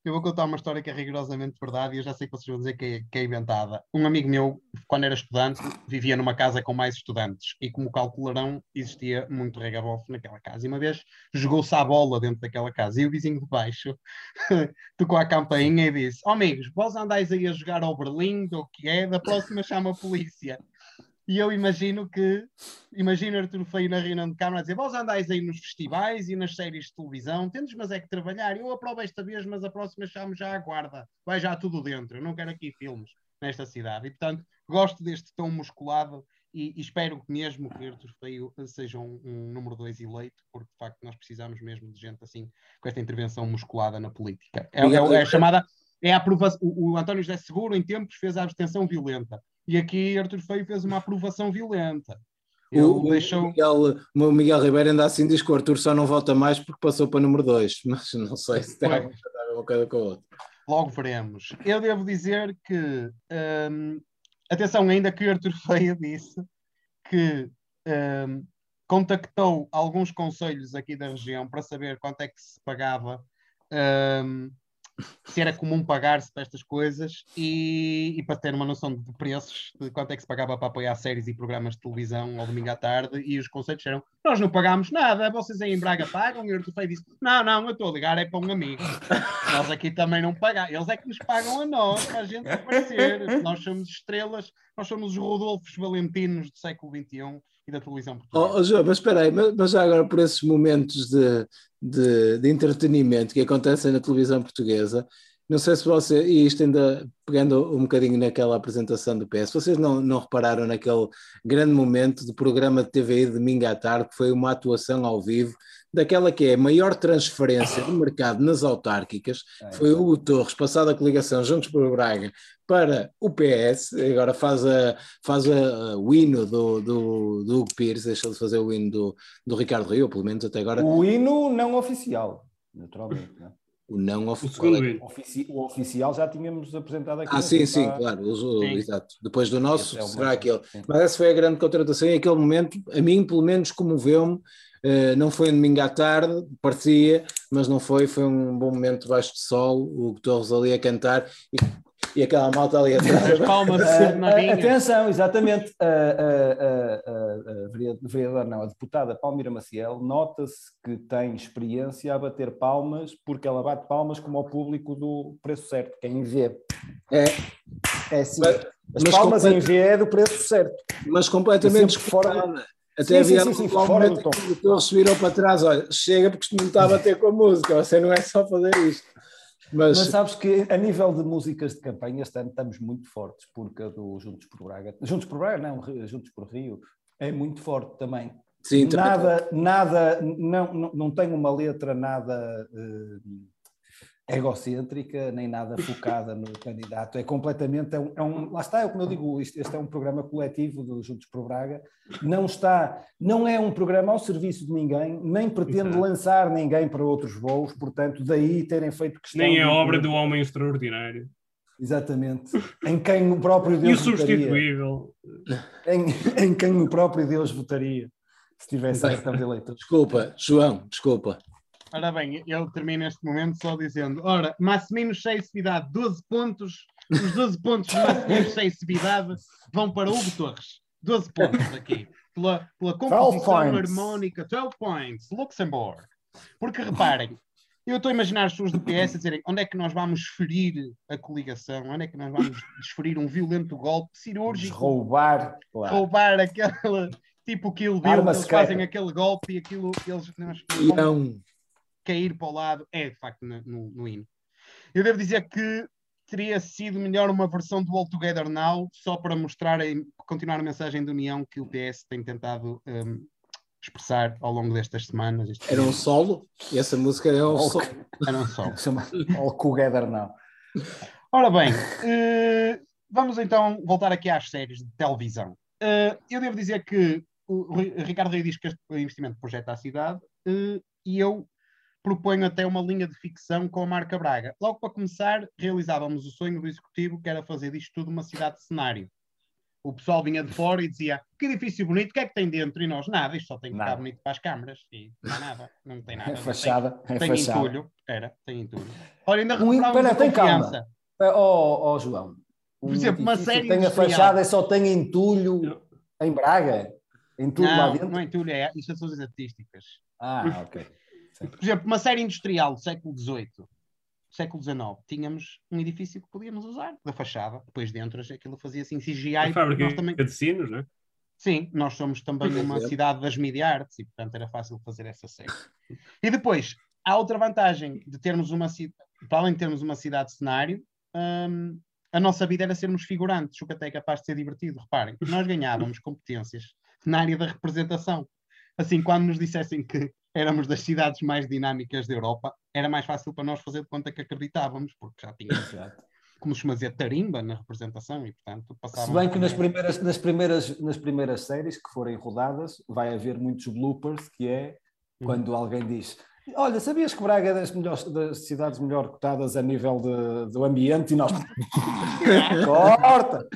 Eu vou contar uma história que é rigorosamente verdade e eu já sei que vocês vão dizer que é, que é inventada. Um amigo meu, quando era estudante, vivia numa casa com mais estudantes e, como calcularão, existia muito regabof naquela casa. E uma vez jogou-se à bola dentro daquela casa e o vizinho de baixo tocou a campainha e disse: Ó amigos, vós andais aí a jogar ao Berlim, ou o que é, da próxima chama a polícia. E eu imagino que, imagino Arthur Feio na reunião de câmara a dizer: Vós andais aí nos festivais e nas séries de televisão, tendes, mas é que trabalhar. Eu aprovo esta vez, mas a próxima chamo já a guarda. Vai já tudo dentro. Eu não quero aqui filmes nesta cidade. E portanto, gosto deste tom musculado e, e espero mesmo que Arthur Feio seja um, um número dois eleito, porque de facto nós precisamos mesmo de gente assim, com esta intervenção musculada na política. É, é, é a chamada. É a aprovação. O, o António José Seguro, em tempos, fez a abstenção violenta. E aqui Arthur Feio fez uma aprovação violenta. Ele O, o deixou. Miguel, o Miguel Ribeiro ainda assim diz que o Arthur só não vota mais porque passou para número 2, mas não sei se tem alguma coisa a ver uma coisa com a outra. Logo veremos. Eu devo dizer que, hum, atenção, ainda que Arthur Feia disse que hum, contactou alguns conselhos aqui da região para saber quanto é que se pagava, hum, se era comum pagar-se para estas coisas e, e para ter uma noção de preços, de quanto é que se pagava para apoiar séries e programas de televisão ao domingo à tarde. E os conselhos disseram: Nós não pagámos nada, vocês aí em Braga pagam. E o Arthur Feio disse: Não, não, eu estou a ligar, é para um amigo. Nós aqui também não pagamos. Eles é que nos pagam a nós, para a gente aparecer. Nós somos estrelas, nós somos os Rodolfos Valentinos do século XXI e da televisão portuguesa. Oh, João, mas espera aí, mas, mas já agora por esses momentos de, de, de entretenimento que acontecem na televisão portuguesa, não sei se você, e isto ainda pegando um bocadinho naquela apresentação do PS, vocês não, não repararam naquele grande momento de programa de TVI de domingo à tarde, que foi uma atuação ao vivo, daquela que é a maior transferência de mercado nas autárquicas, foi o Torres, passado a coligação Juntos por Braga, para o PS, agora faz, a, faz a, o hino do, do, do Hugo Pires, deixa de fazer o hino do, do Ricardo Rio, pelo menos até agora, O hino não oficial, naturalmente. não é? o não O oficial. O oficial já tínhamos apresentado aqui. Ah, sim, sim, claro, exato. Depois do nosso, é será aquele. Mas essa foi a grande contratação e aquele momento, a mim, pelo menos, comoveu-me. Eh, não foi um domingo à tarde, parecia, mas não foi. Foi um bom momento debaixo de sol, o Torres ali a cantar e, e aquela malta ali atrás. As palmas vinha. atenção, exatamente. A, a- vereadora- vereadora, não, a deputada Palmira Maciel, nota-se que tem experiência a bater palmas, porque ela bate palmas como ao público do preço certo, quem vê. É, É assim. Mas- As mas palmas complet- em V é do preço certo. mas completamente Sempre fora. Até Sim, havia sim, sim, um momento que o Torres se virou para trás, olha, chega porque isto não está a bater com a música, você não é só fazer isto. Mas, Mas sabes que a nível de músicas de campanha este ano estamos muito fortes, porque a do Juntos por Braga, Juntos por Braga não, Juntos por Rio, é muito forte também. sim, também- nada, nada, não, não, não tem uma letra nada eh, egocêntrica, nem nada focada no candidato. É completamente, é um, é um- lá está, é como eu digo, isto- este é um programa coletivo do Juntos por Braga, não está, não é um programa ao serviço de ninguém, nem pretende Exato. lançar ninguém para outros voos, portanto, daí terem feito questão... Nem é de- obra do homem extraordinário. Exatamente. Em quem o próprio E o Deus votaria. substituível. Em, em quem o próprio Deus votaria, se tivesse esta de eleitores. desculpa, João, desculpa. Ora bem, eu termino este momento só dizendo: ora, Massimino Cheicividade, 12 pontos. Os 12 pontos de Massimino Cheicividade vão para Hugo Torres. 12 pontos aqui. Pela, pela composição harmónica, 12 points, Luxemburgo. Porque reparem, eu estou a imaginar as pessoas do PS a dizerem onde é que nós vamos ferir a coligação, onde é que nós vamos desferir um violento golpe cirúrgico Roubar, claro. roubar aquela tipo Kill Bill, eles fazem aquele golpe e aquilo eles nós cair para o lado, é de facto no, no, no hino. Eu devo dizer que teria sido melhor uma versão do All Together Now, só para mostrar, continuar a mensagem de união que o PS tem tentado hum, expressar ao longo destas semanas. era um solo, e essa música é um All- solo. Era um solo. All Together Now. Ora bem, eh, vamos então voltar aqui às séries de televisão. Eh, eu devo dizer que o Ri- Ricardo Rei diz que este investimento projeta a cidade eh, e eu proponho até uma linha de ficção com a marca Braga. Logo para começar, realizávamos o sonho do executivo que era fazer disto tudo uma cidade de cenário. O pessoal vinha de fora e dizia que edifício bonito, o que é que tem dentro? E nós, nada, isto só tem que ficar Nada. bonito para as câmaras. E não há nada, não tem nada. É não tem- fachada, é Tem, fachada. entulho, era, tem entulho. Olha, ainda Um- recuperámos espera, a tem calma. confiança. Ó ó, João. Por um exemplo, uma série tem a fachada e só tem entulho em Braga. Entulho lá Não, dentro. não é entulho, é isto são as estatísticas. Ah, ok. Por exemplo, uma série industrial do século XVIII, século XIX, tínhamos um edifício que podíamos usar da fachada. Depois dentro aquilo fazia assim CGI. A fábrica nós também... de sinos, não é? Sim, nós somos também Por uma cidade das media arts e portanto era fácil fazer essa série. E depois, há outra vantagem de termos uma cidade, para além de termos uma cidade de cenário, hum, a nossa vida era sermos figurantes, o que até é capaz de ser divertido. Reparem, nós ganhávamos competências na área da representação. Assim, quando nos dissessem que éramos das cidades mais dinâmicas da Europa, era mais fácil para nós fazer de conta que acreditávamos, porque já tínhamos, como se dizer, tarimba na representação e, portanto, Se passávamos... bem que nas primeiras, nas, primeiras, nas primeiras séries que forem rodadas vai haver muitos bloopers, que é Uhum. quando alguém diz olha, sabias que Braga é das, melhores, das cidades melhor cotadas a nível de- do ambiente e nós... Corta!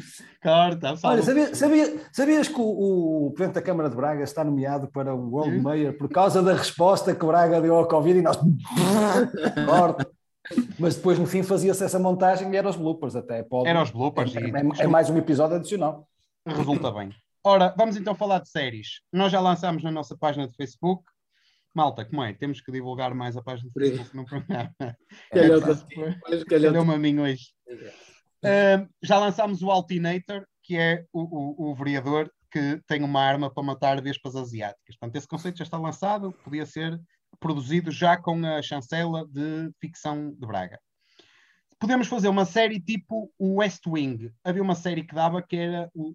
Corta, só Olha, no- sabia- sabia- sabias que o, o Presidente da Câmara de Braga está nomeado para o World. Mayor por causa da resposta que Braga deu ao Covid e nós... Corta! Mas depois no fim fazia-se essa montagem e eram os bloopers até. Pode... Era os bloopers É, é- é mais um episódio adicional. resulta bem. Ora, vamos então falar de séries. Nós já lançámos na nossa página de Facebook. Malta, como é? Temos que divulgar mais a página aí. Facebook no programa. Calhou-te É, a ti, mas calhou-te Calhou-me a mim hoje. Uh, já lançámos o Altinator, que é o, o, o vereador que tem uma arma para matar vespas asiáticas. Portanto, esse conceito já está lançado, podia ser produzido já com a chancela de ficção de Braga. Podemos fazer uma série tipo o West Wing. Havia uma série que dava que era o,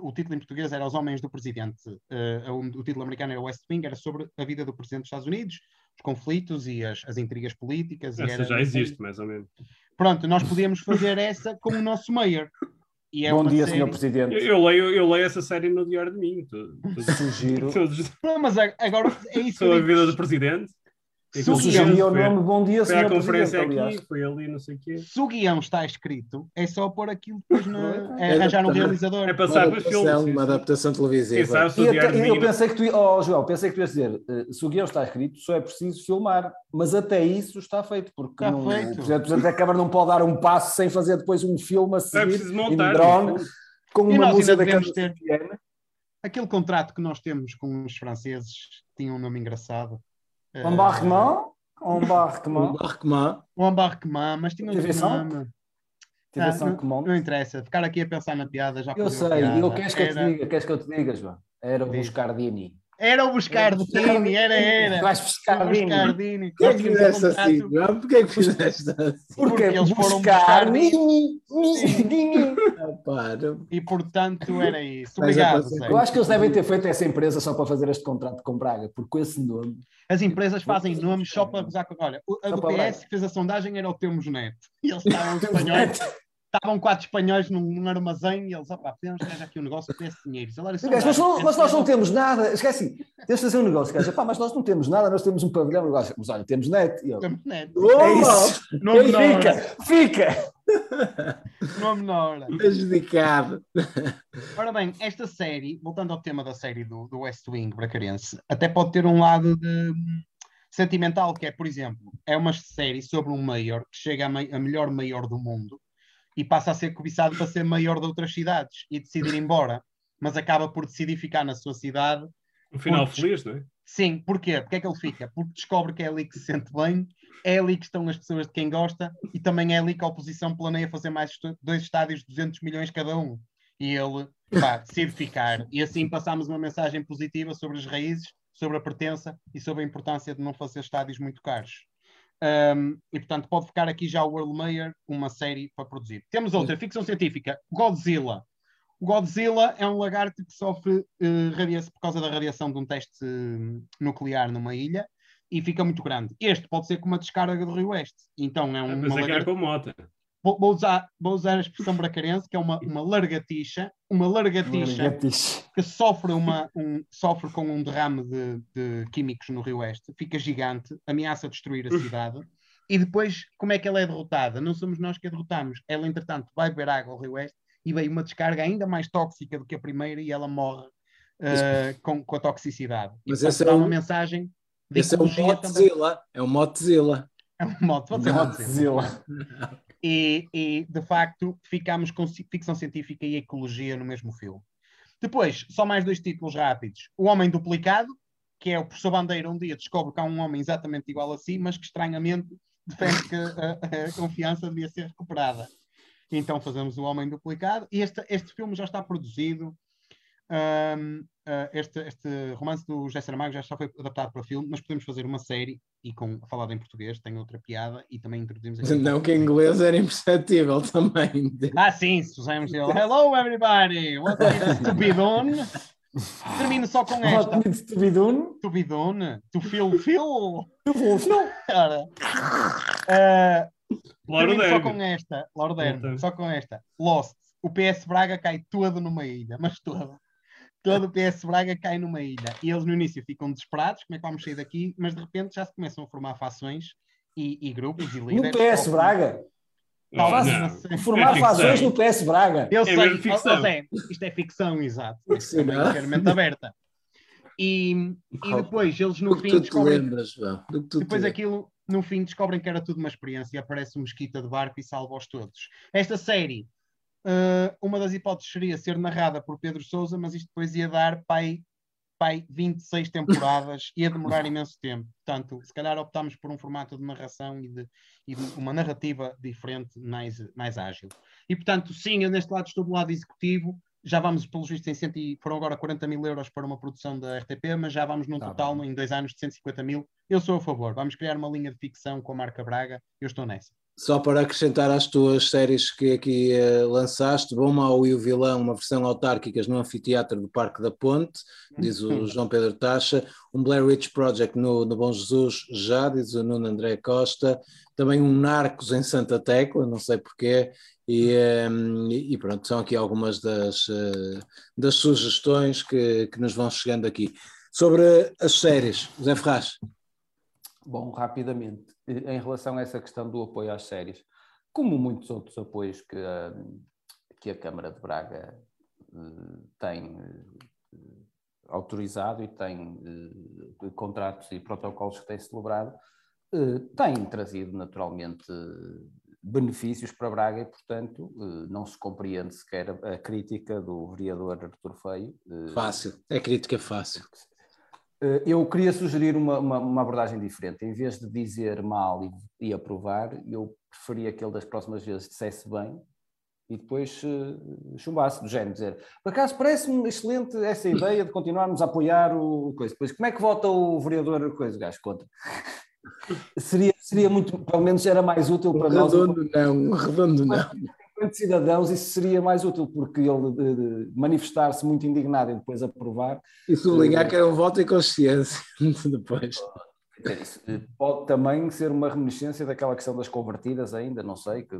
o título em português era Os Homens do Presidente. Uh, o, título americano era West Wing, era sobre a vida do Presidente dos Estados Unidos, os conflitos e as, as intrigas políticas. e Essa era já existe, mais ou menos. Pronto, nós podíamos fazer essa com o nosso mayor. E é Bom dia, série- Sr. Presidente. Eu, eu leio, eu leio essa série no Diário de Mim. Todo, todo, Sugiro. todos, Não, mas agora é isso. sobre a vida do Presidente. E Se o nome Bom dia, Foi à conferência Presidente, aliás. aqui, foi ali, não sei o quê. Se o guião está escrito, é só pôr aquilo depois na, é É arranjar um adaptar. realizador. É passar para filmes. uma adaptação televisiva. E até- eu pensei que tu, oh, João, pensei que tu ias dizer, eh, se o guião está escrito, só é preciso filmar, mas até isso está feito, porque Está não, feito. o Presidente, Presidente da Câmara não pode dar um passo sem fazer depois um filme a É seguir, em montar. drone, no com E uma música da Câmara. Aquele contrato que nós temos com os franceses tinha um nome engraçado. Eh, Embarquement? Um Embarquement? Barquemã. O embarquement, mas tinha um nome. Ah, de comando. Não interessa, ficar aqui a pensar na piada já Eu sei, eu queres que eu te Era- diga, queres que eu te diga, João? Era o. Buscardini. Era o Buscardini, era, era. Vais O Buscardini. Buscardini. Porquê é que fizeste assim, João? Porquê é que fizeste assim? Porque, Porque eles foram buscar buscar- Nini, Nini. Ah. E portanto era isso. Obrigado. Eu acho que eles devem ter feito essa empresa só para fazer este contrato com Braga, porque com esse nome. As empresas fazem nomes só para com. Olha, o- a Só do para PS que fez a sondagem era o Temos Neto. E eles estavam espanhóis, estavam quatro espanhóis num, num armazém e eles, opá, podemos ter aqui um negócio com esse dinheiro. Mas, mas, não- mas nós não temos nada, esquece, tens de fazer um negócio, gajo, pá, mas nós não temos nada, nós temos um pavilhão, negócio, mas olha, temos net. E eu, Temos Neto. Oh, é isso, Nome na fica, fica. Nome na hora. Prejudicado. Ora bem, esta série, voltando ao tema da série do, do West Wing bracarense, até pode ter um lado de sentimental, que é, por exemplo, é uma série sobre um mayor que chega a, mei- a melhor mayor do mundo e passa a ser cobiçado para ser maior de outras cidades e decidir ir embora, mas acaba por decidir ficar na sua cidade. Um final Porque- feliz, não é? Sim, porquê? Porque é que ele fica? Porque descobre que é ali que se sente bem, é ali que estão as pessoas de quem gosta e também é ali que a oposição planeia fazer mais dois estádios de 200 milhões cada um. E ele pá, decide ficar. E assim passamos uma mensagem positiva sobre as raízes, sobre a pertença e sobre a importância de não fazer estádios muito caros. Um, e portanto, pode ficar aqui já o World Mayor, uma série para produzir. Temos outra, ficção científica, Godzilla. O Godzilla é um lagarto que sofre eh, radia- por causa da radiação de um teste eh, nuclear numa ilha e fica muito grande. Este pode ser como uma descarga do Rio Oeste. Então é um, Mas é lagarta- com mota. Vou, vou usar, vou usar a expressão bracarense, que é uma, uma largatixa, uma largatixa Gatiche. que sofre, uma, um, sofre com um derrame de, de químicos no Rio Oeste, fica gigante, ameaça destruir a cidade. E depois, como é que ela é derrotada? Não somos nós que a derrotamos. Ela, entretanto, vai beber água ao Rio Oeste e veio uma descarga ainda mais tóxica do que a primeira e ela morre uh, com, com a toxicidade. Mas e, esse é um- uma mensagem de Esse é também. Motzilla. É o Motzilla. É um mote, pode ser Motzilla. E, e, de facto ficámos com ficção científica e ecologia no mesmo filme. Depois, só mais dois títulos rápidos. O Homem Duplicado, que é o professor Bandeira um dia descobre que há um homem exatamente igual a si, mas que estranhamente defende que a, a confiança devia ser recuperada. Então fazemos o Homem Duplicado e este, este filme já está produzido. Ahm, ah, este, este romance do José Saramago já foi adaptado para filme, mas podemos fazer uma série e com falado em português, tem outra piada e também introduzimos aqui- Não que em inglês era imperceptível também. ah, sim, se fizermos ele. Hello, everybody! What needs to be done? Termino só com esta. What needs to be done? To be done. To feel, feel. Ora, ah, Laura termino só com esta. Laura Dern, Então. só com esta. Lost. O PS Braga cai todo numa ilha, mas todo. Todo o PS Braga cai numa ilha. E eles no início ficam desesperados, como é que vamos sair daqui? Mas de repente já se começam a formar fações e, e grupos e No líderes. PS Braga. Faz- não. sei. Formar É fações no PS Braga. Eu É sei, ficção. Zé, isto é ficção, exato. Não é? quero mente aberta. E, e depois eles no Do fim descobrem. lembras, João. Do que tu te Depois aquilo, no fim, descobrem que era tudo uma experiência e aparece um mosquita de barco e salva-os todos. Esta série, eh, uma das hipóteses seria ser narrada por Pedro Sousa, mas isto depois ia dar pai, pai 26 temporadas, ia demorar imenso tempo. Portanto, se calhar optámos por um formato de narração e de, e de uma narrativa diferente, mais, mais ágil. E portanto, sim, eu neste lado estou do lado executivo. Já vamos, pelos vistos, em 100 e foram agora 40 mil euros para uma produção da RTP, mas já vamos num Tá total, em dois anos, de 150 mil. Eu sou a favor. Vamos criar uma linha de ficção com a marca Braga. Eu estou nessa. Só para acrescentar às tuas séries que aqui eh, lançaste, Bom, Mau e o Vilão, uma versão autárquicas no anfiteatro do Parque da Ponte, diz o João Pedro Tacha, um Blair Witch Project no, no Bom Jesus, já, diz o Nuno André Costa, também um Narcos em Santa Tecla, não sei porquê, e, eh, e pronto, são aqui algumas das, eh, das sugestões que, que nos vão chegando aqui. Sobre as séries, José Ferraz, Bom, rapidamente, em relação a essa questão do apoio às séries, como muitos outros apoios que, a- que a Câmara de Braga eh, tem eh, autorizado e tem eh, contratos e protocolos que tem celebrado, eh, tem trazido naturalmente eh, benefícios para Braga e, portanto, eh, não se compreende sequer a, crítica do vereador Artur Feio. eh, fácil, é crítica fácil. Eh, Eu queria sugerir uma, uma, uma abordagem diferente. Em vez de dizer mal e, e aprovar, eu preferia que ele das próximas vezes dissesse bem e depois eh, chumbasse do género, dizer por acaso parece-me excelente essa ideia de continuarmos a apoiar o, coisa. Depois, como é que vota o vereador coisa, gajo contra? seria, seria muito, pelo menos era mais útil Um para nós redondo não, um redondo não. enquanto cidadãos, isso seria mais útil, porque ele eh, manifestar-se muito indignado e depois aprovar E sublinhar que era um voto em consciência depois. Isso, eh, Pode também ser uma reminiscência daquela questão das convertidas ainda, não sei, que,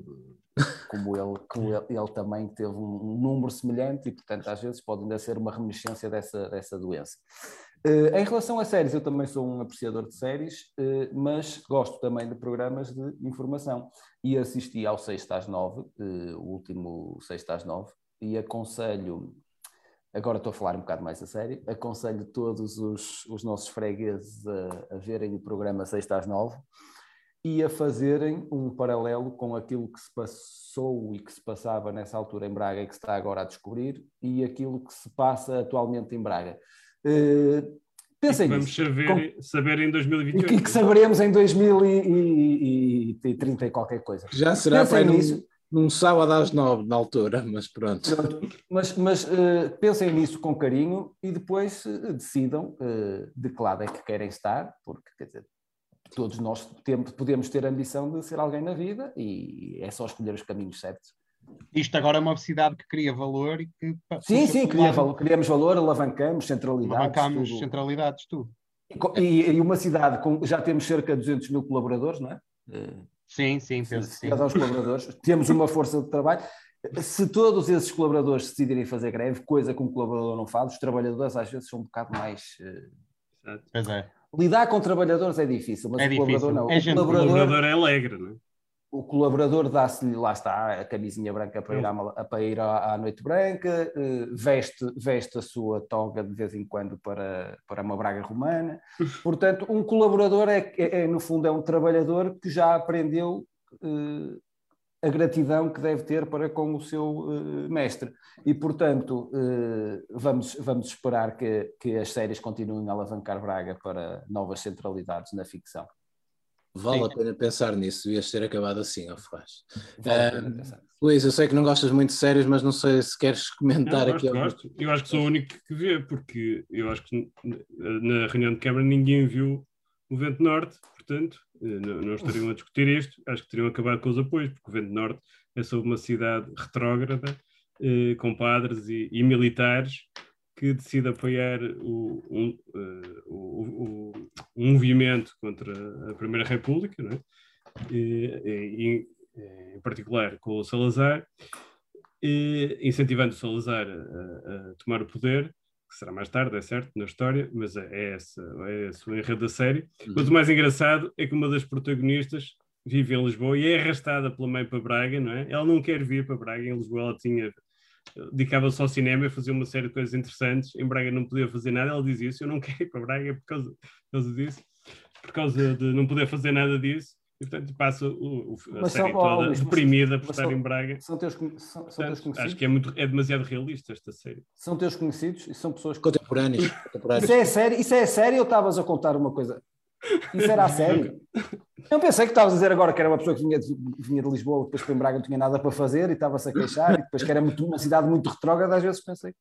como, ele, como ele, ele também teve um, número semelhante e, portanto, às vezes pode ainda ser uma reminiscência dessa, dessa doença. Eh, em relação a séries, eu também sou um apreciador de séries, eh, mas gosto também de programas de informação. E assisti ao 6 às 9, eh, o último 6 às 9, e aconselho agora estou a falar um bocado mais a sério, aconselho todos os, os nossos fregueses a, a verem o programa 6 às 9 e a fazerem um paralelo com aquilo que se passou e que se passava nessa altura em Braga e que se está agora a descobrir e aquilo que se passa atualmente em Braga. Uh, pensem Vamos nisso. saber, saber em E 2028. que, que saberemos em 2030 e qualquer coisa. Já será Pensem para num, nisso. num sábado às nove na altura, mas pronto. Mas, mas eh, pensem nisso com carinho e depois eh, decidam eh, de que lado é que querem estar, porque quer dizer, todos nós temos, podemos ter a ambição de ser alguém na vida e é só escolher os caminhos certos. Isto agora é uma cidade que cria valor e que. Sim, sim, cria valor, criamos valor, alavancamos, centralidades. Alavancamos tudo. centralidades, tudo. E E, e uma cidade com já temos cerca de 200 mil colaboradores, não é? Sim, sim, penso que sim. Aos colaboradores, temos uma força de trabalho. Se todos esses colaboradores decidirem fazer greve, coisa que um colaborador não faz, os trabalhadores às vezes são um bocado mais. eh, Pois é. Lidar com trabalhadores é difícil, mas É o colaborador difícil. não. É O colaborador, colaborador é alegre, não é? O colaborador dá-se-lhe, lá está, a camisinha branca para ir à, para ir à, à noite branca, eh, veste, veste a sua toga de vez em quando para, para uma braga romana. Portanto, um colaborador é, é- é, no fundo, é um trabalhador que já aprendeu eh, a gratidão que deve ter para com o seu eh, mestre. E, portanto, eh, vamos, vamos esperar que, que as séries continuem a alavancar Braga para novas centralidades na ficção. Vale Sim. a pena pensar nisso, devias ter acabado assim, ó Ferraz. Vale pensar. Luís, eu sei que não gostas muito de séries, mas não sei se queres comentar Não, aqui. gosto, gosto. Eu acho que sou o único que vê, porque eu acho que na reunião de Câmara ninguém viu o Vento Norte, portanto, eh, não, não estariam a discutir isto. Acho que teriam acabado com os apoios, porque o Vento Norte é sobre uma cidade retrógrada, eh, com padres e, e militares, que decide apoiar o, um, eh, o- o- um movimento contra a Primeira República, é? E- e- em particular com o Salazar, incentivando o Salazar a, a- tomar o poder, que será mais tarde, é certo, na história, mas é, é essa, é esse o enredo da série. Mas o mais engraçado é que uma das protagonistas vive em Lisboa e é arrastada pela mãe para Braga, não é? Ela não quer vir para Braga, em Lisboa ela tinha dedicava-se ao cinema e fazia uma série de coisas interessantes. Em Braga não podia fazer nada, ela diz isso. Eu não quero ir para Braga por causa, por causa disso, por causa de não poder fazer nada disso. E portanto passa o, o- a Mas série só- toda Luís, deprimida por estar só- em Braga. São teus, são, são teus conhecidos? acho que é, muito, é demasiado realista esta série. São teus conhecidos e são pessoas contemporâneos. Isso é sério? Isso é sério ou estavas a contar uma coisa? Isso era a sério? Eu pensei que estavas a dizer agora que era uma pessoa que vinha de, vinha de Lisboa, depois para em Braga não tinha nada para fazer e estava-se a queixar, e depois que era muito, uma cidade muito retrógrada, às vezes pensei.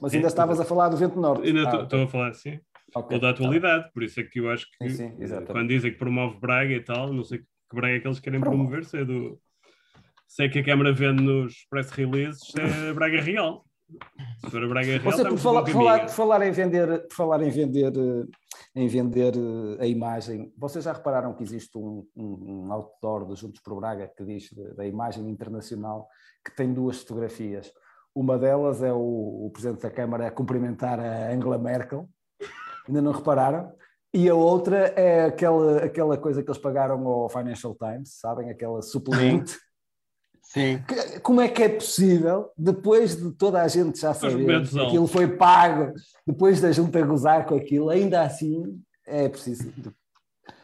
Mas ainda É. estavas a falar do vento norte. Ainda Ah, estou a falar assim, ok. ou da atualidade, por isso é que eu acho que Sim, sim, quando dizem que promove Braga e tal, não sei que Braga é que eles querem Promove. promover, se é do. Se é que a Câmara vende nos press releases, se é Braga Real. Se for a Braga Real, Você, por falar, no por, falar, caminho. por falar em vender, por falar em vender, eh, em vender eh, a imagem, vocês já repararam que existe um, um, um outdoor dos Juntos por Braga que diz da- da imagem internacional que tem duas fotografias. Uma delas é o, o Presidente da Câmara a cumprimentar a Angela Merkel, ainda não repararam? E a outra é aquela, aquela coisa que eles pagaram ao Financial Times, sabem? Aquela suplemento. Sim. Que- Como é que é possível, depois de toda a gente já saber que aquilo foi pago, depois da junta gozar com aquilo, ainda assim é preciso.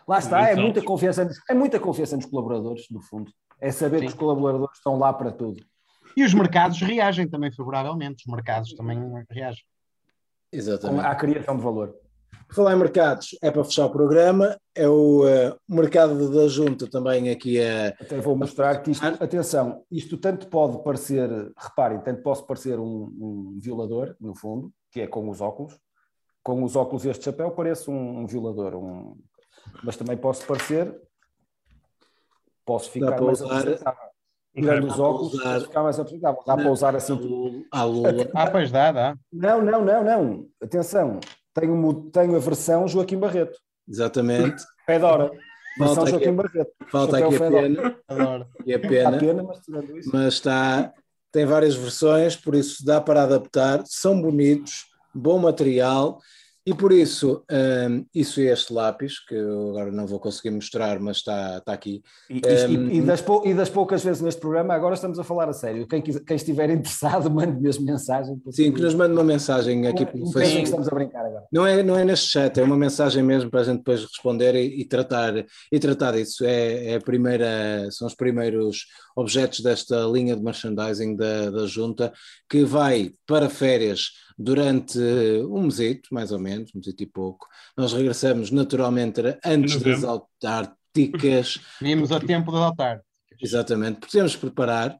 Lá está, é muita, confiança, nos- é muita confiança nos colaboradores, no fundo. É saber Sim. que os colaboradores estão lá para tudo. E os mercados reagem também favoravelmente. Os mercados também reagem. Exatamente. a criação de valor. Falar em mercados, é para fechar o programa. É o eh, mercado da Junta também aqui é. Até vou mostrar que isto, atenção, isto tanto pode parecer, reparem, tanto pode parecer um, um violador, no fundo, que é com os óculos, com os óculos e este chapéu parece um, um violador, um, mas também posso parecer, posso ficar mais usar- apresentável. Tirando os óculos, usar- posso ficar mais apresentável. Dá para usar assim. À Lula. Ah, pois dá, dá. Não, não, não, não. Atenção, tenho, tenho a versão Joaquim Barreto. Exatamente. Hora. Versão Joaquim Barreto. Falta Chapéu aqui a Fedora. pena. Adoro. E a pena. pena, mas mas está, tem várias versões, por isso dá para adaptar, são bonitos, bom material, e por isso, hum, isso é este lápis, que eu agora não vou conseguir mostrar, mas está, está aqui. E, e- Um, e das pou- e das poucas vezes neste programa, agora estamos a falar a sério. Quem, quiser- quem estiver interessado, mande mesmo mensagem. Sim, que nos mande uma mensagem aqui pelo pensem que Facebook. estamos a brincar agora. Não é, não é neste chat, é uma mensagem mesmo para a gente depois responder e, e tratar, e tratar disso. É, é primeira, são os primeiros objetos desta linha de merchandising da, da Junta, que vai para férias durante um mesito, mais ou menos, um mesito e pouco. Nós regressamos naturalmente antes das autárticas, Vimos a tempo de adotar. exatamente, de preparar.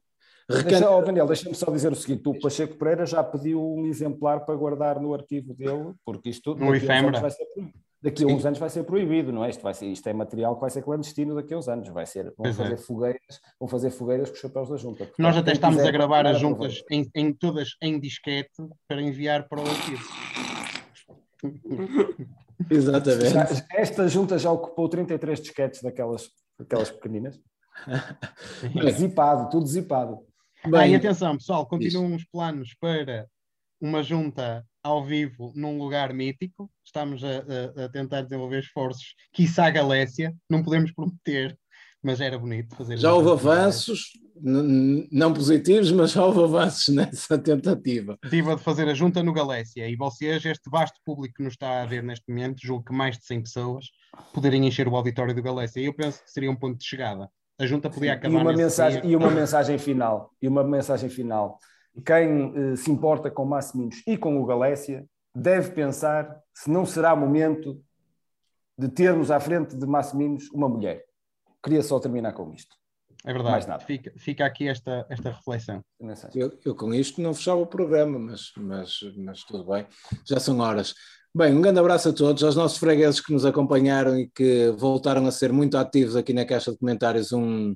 Deixa, Recan- oh, Daniel, deixa-me só dizer o seguinte: o Pacheco Pereira já pediu um exemplar para guardar no arquivo dele, porque isto No efêmera. anos vai ser. Daqui a uns anos vai ser proibido, não é? Isto, vai ser, isto é material que vai ser clandestino daqui a uns anos. Vai ser, vão, Pois é. fazer fogueiras, vão fazer fogueiras com os chapéus da junta. Portanto, Nós até estamos quiser a gravar as juntas em, em todas em disquete para enviar para o arquivo. Exatamente. Já- esta junta já ocupou 33 disquetes daquelas, daquelas pequeninas. Zipado, tudo zipado. Ah, e Bem, atenção, pessoal, continuam os planos para uma junta ao vivo num lugar mítico. Estamos a, a- a tentar desenvolver esforços, quiçá Galécia, não podemos prometer, mas era bonito fazer. Já houve avanços, não positivos, mas já houve avanços nessa tentativa. Tentativa de fazer a junta no Galécia e vocês, este vasto público que nos está a ver neste momento, julgo que mais de 100 pessoas poderiam encher o auditório do Galécia. E eu penso que seria um ponto de chegada. A junta podia E acabar uma, nesse mensagem, dia. e uma mensagem final. E uma mensagem final. Quem eh, se importa com Massiminos e com o Galécia deve pensar se não será momento de termos à frente de Massiminos uma mulher. Queria só terminar com isto. É verdade. mais nada. Fica, fica aqui esta, esta reflexão. Eu, eu com isto não fechava o programa, mas, mas, mas tudo bem, já são horas. Bem, um grande abraço a todos, aos nossos fregueses que nos acompanharam e que voltaram a ser muito ativos aqui na caixa de comentários. Um,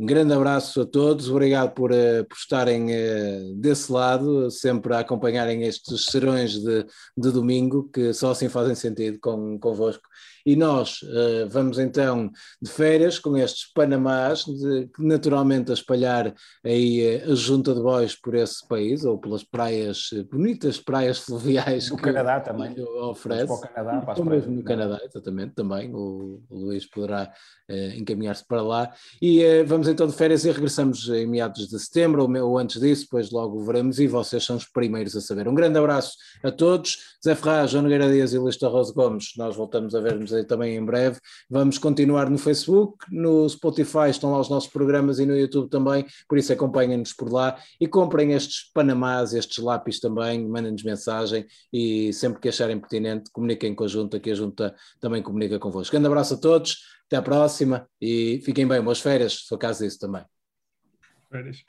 um grande abraço a todos, obrigado por, eh, por estarem eh, desse lado, sempre a acompanharem estes serões de, de domingo, que só assim fazem sentido com, convosco. E nós eh, vamos então de férias com estes Panamás, de, naturalmente a espalhar aí eh, a junta de bois por esse país, ou pelas praias, eh, bonitas praias fluviais No que Canadá também. Vamos oferece. para o Canadá, para as praias mesmo do no Canadá, exatamente, também. O, o Luís poderá eh, encaminhar-se para lá. E eh, vamos então de férias e regressamos em meados de setembro ou, ou antes disso, depois logo veremos e vocês são os primeiros a saber. Um grande abraço a todos. Zé Ferraz, João Nogueira Dias e Luís Torres Gomes, nós voltamos a ver-nos também em breve. Vamos continuar no Facebook, no Spotify estão lá os nossos programas e no YouTube também, por isso acompanhem-nos por lá e comprem estes Panamás, estes lápis também, mandem-nos mensagem e sempre que acharem pertinente, comuniquem com a Junta, que a Junta também comunica convosco. Grande abraço a todos, até à próxima e fiquem bem, boas férias, se for caso disso também. Férias.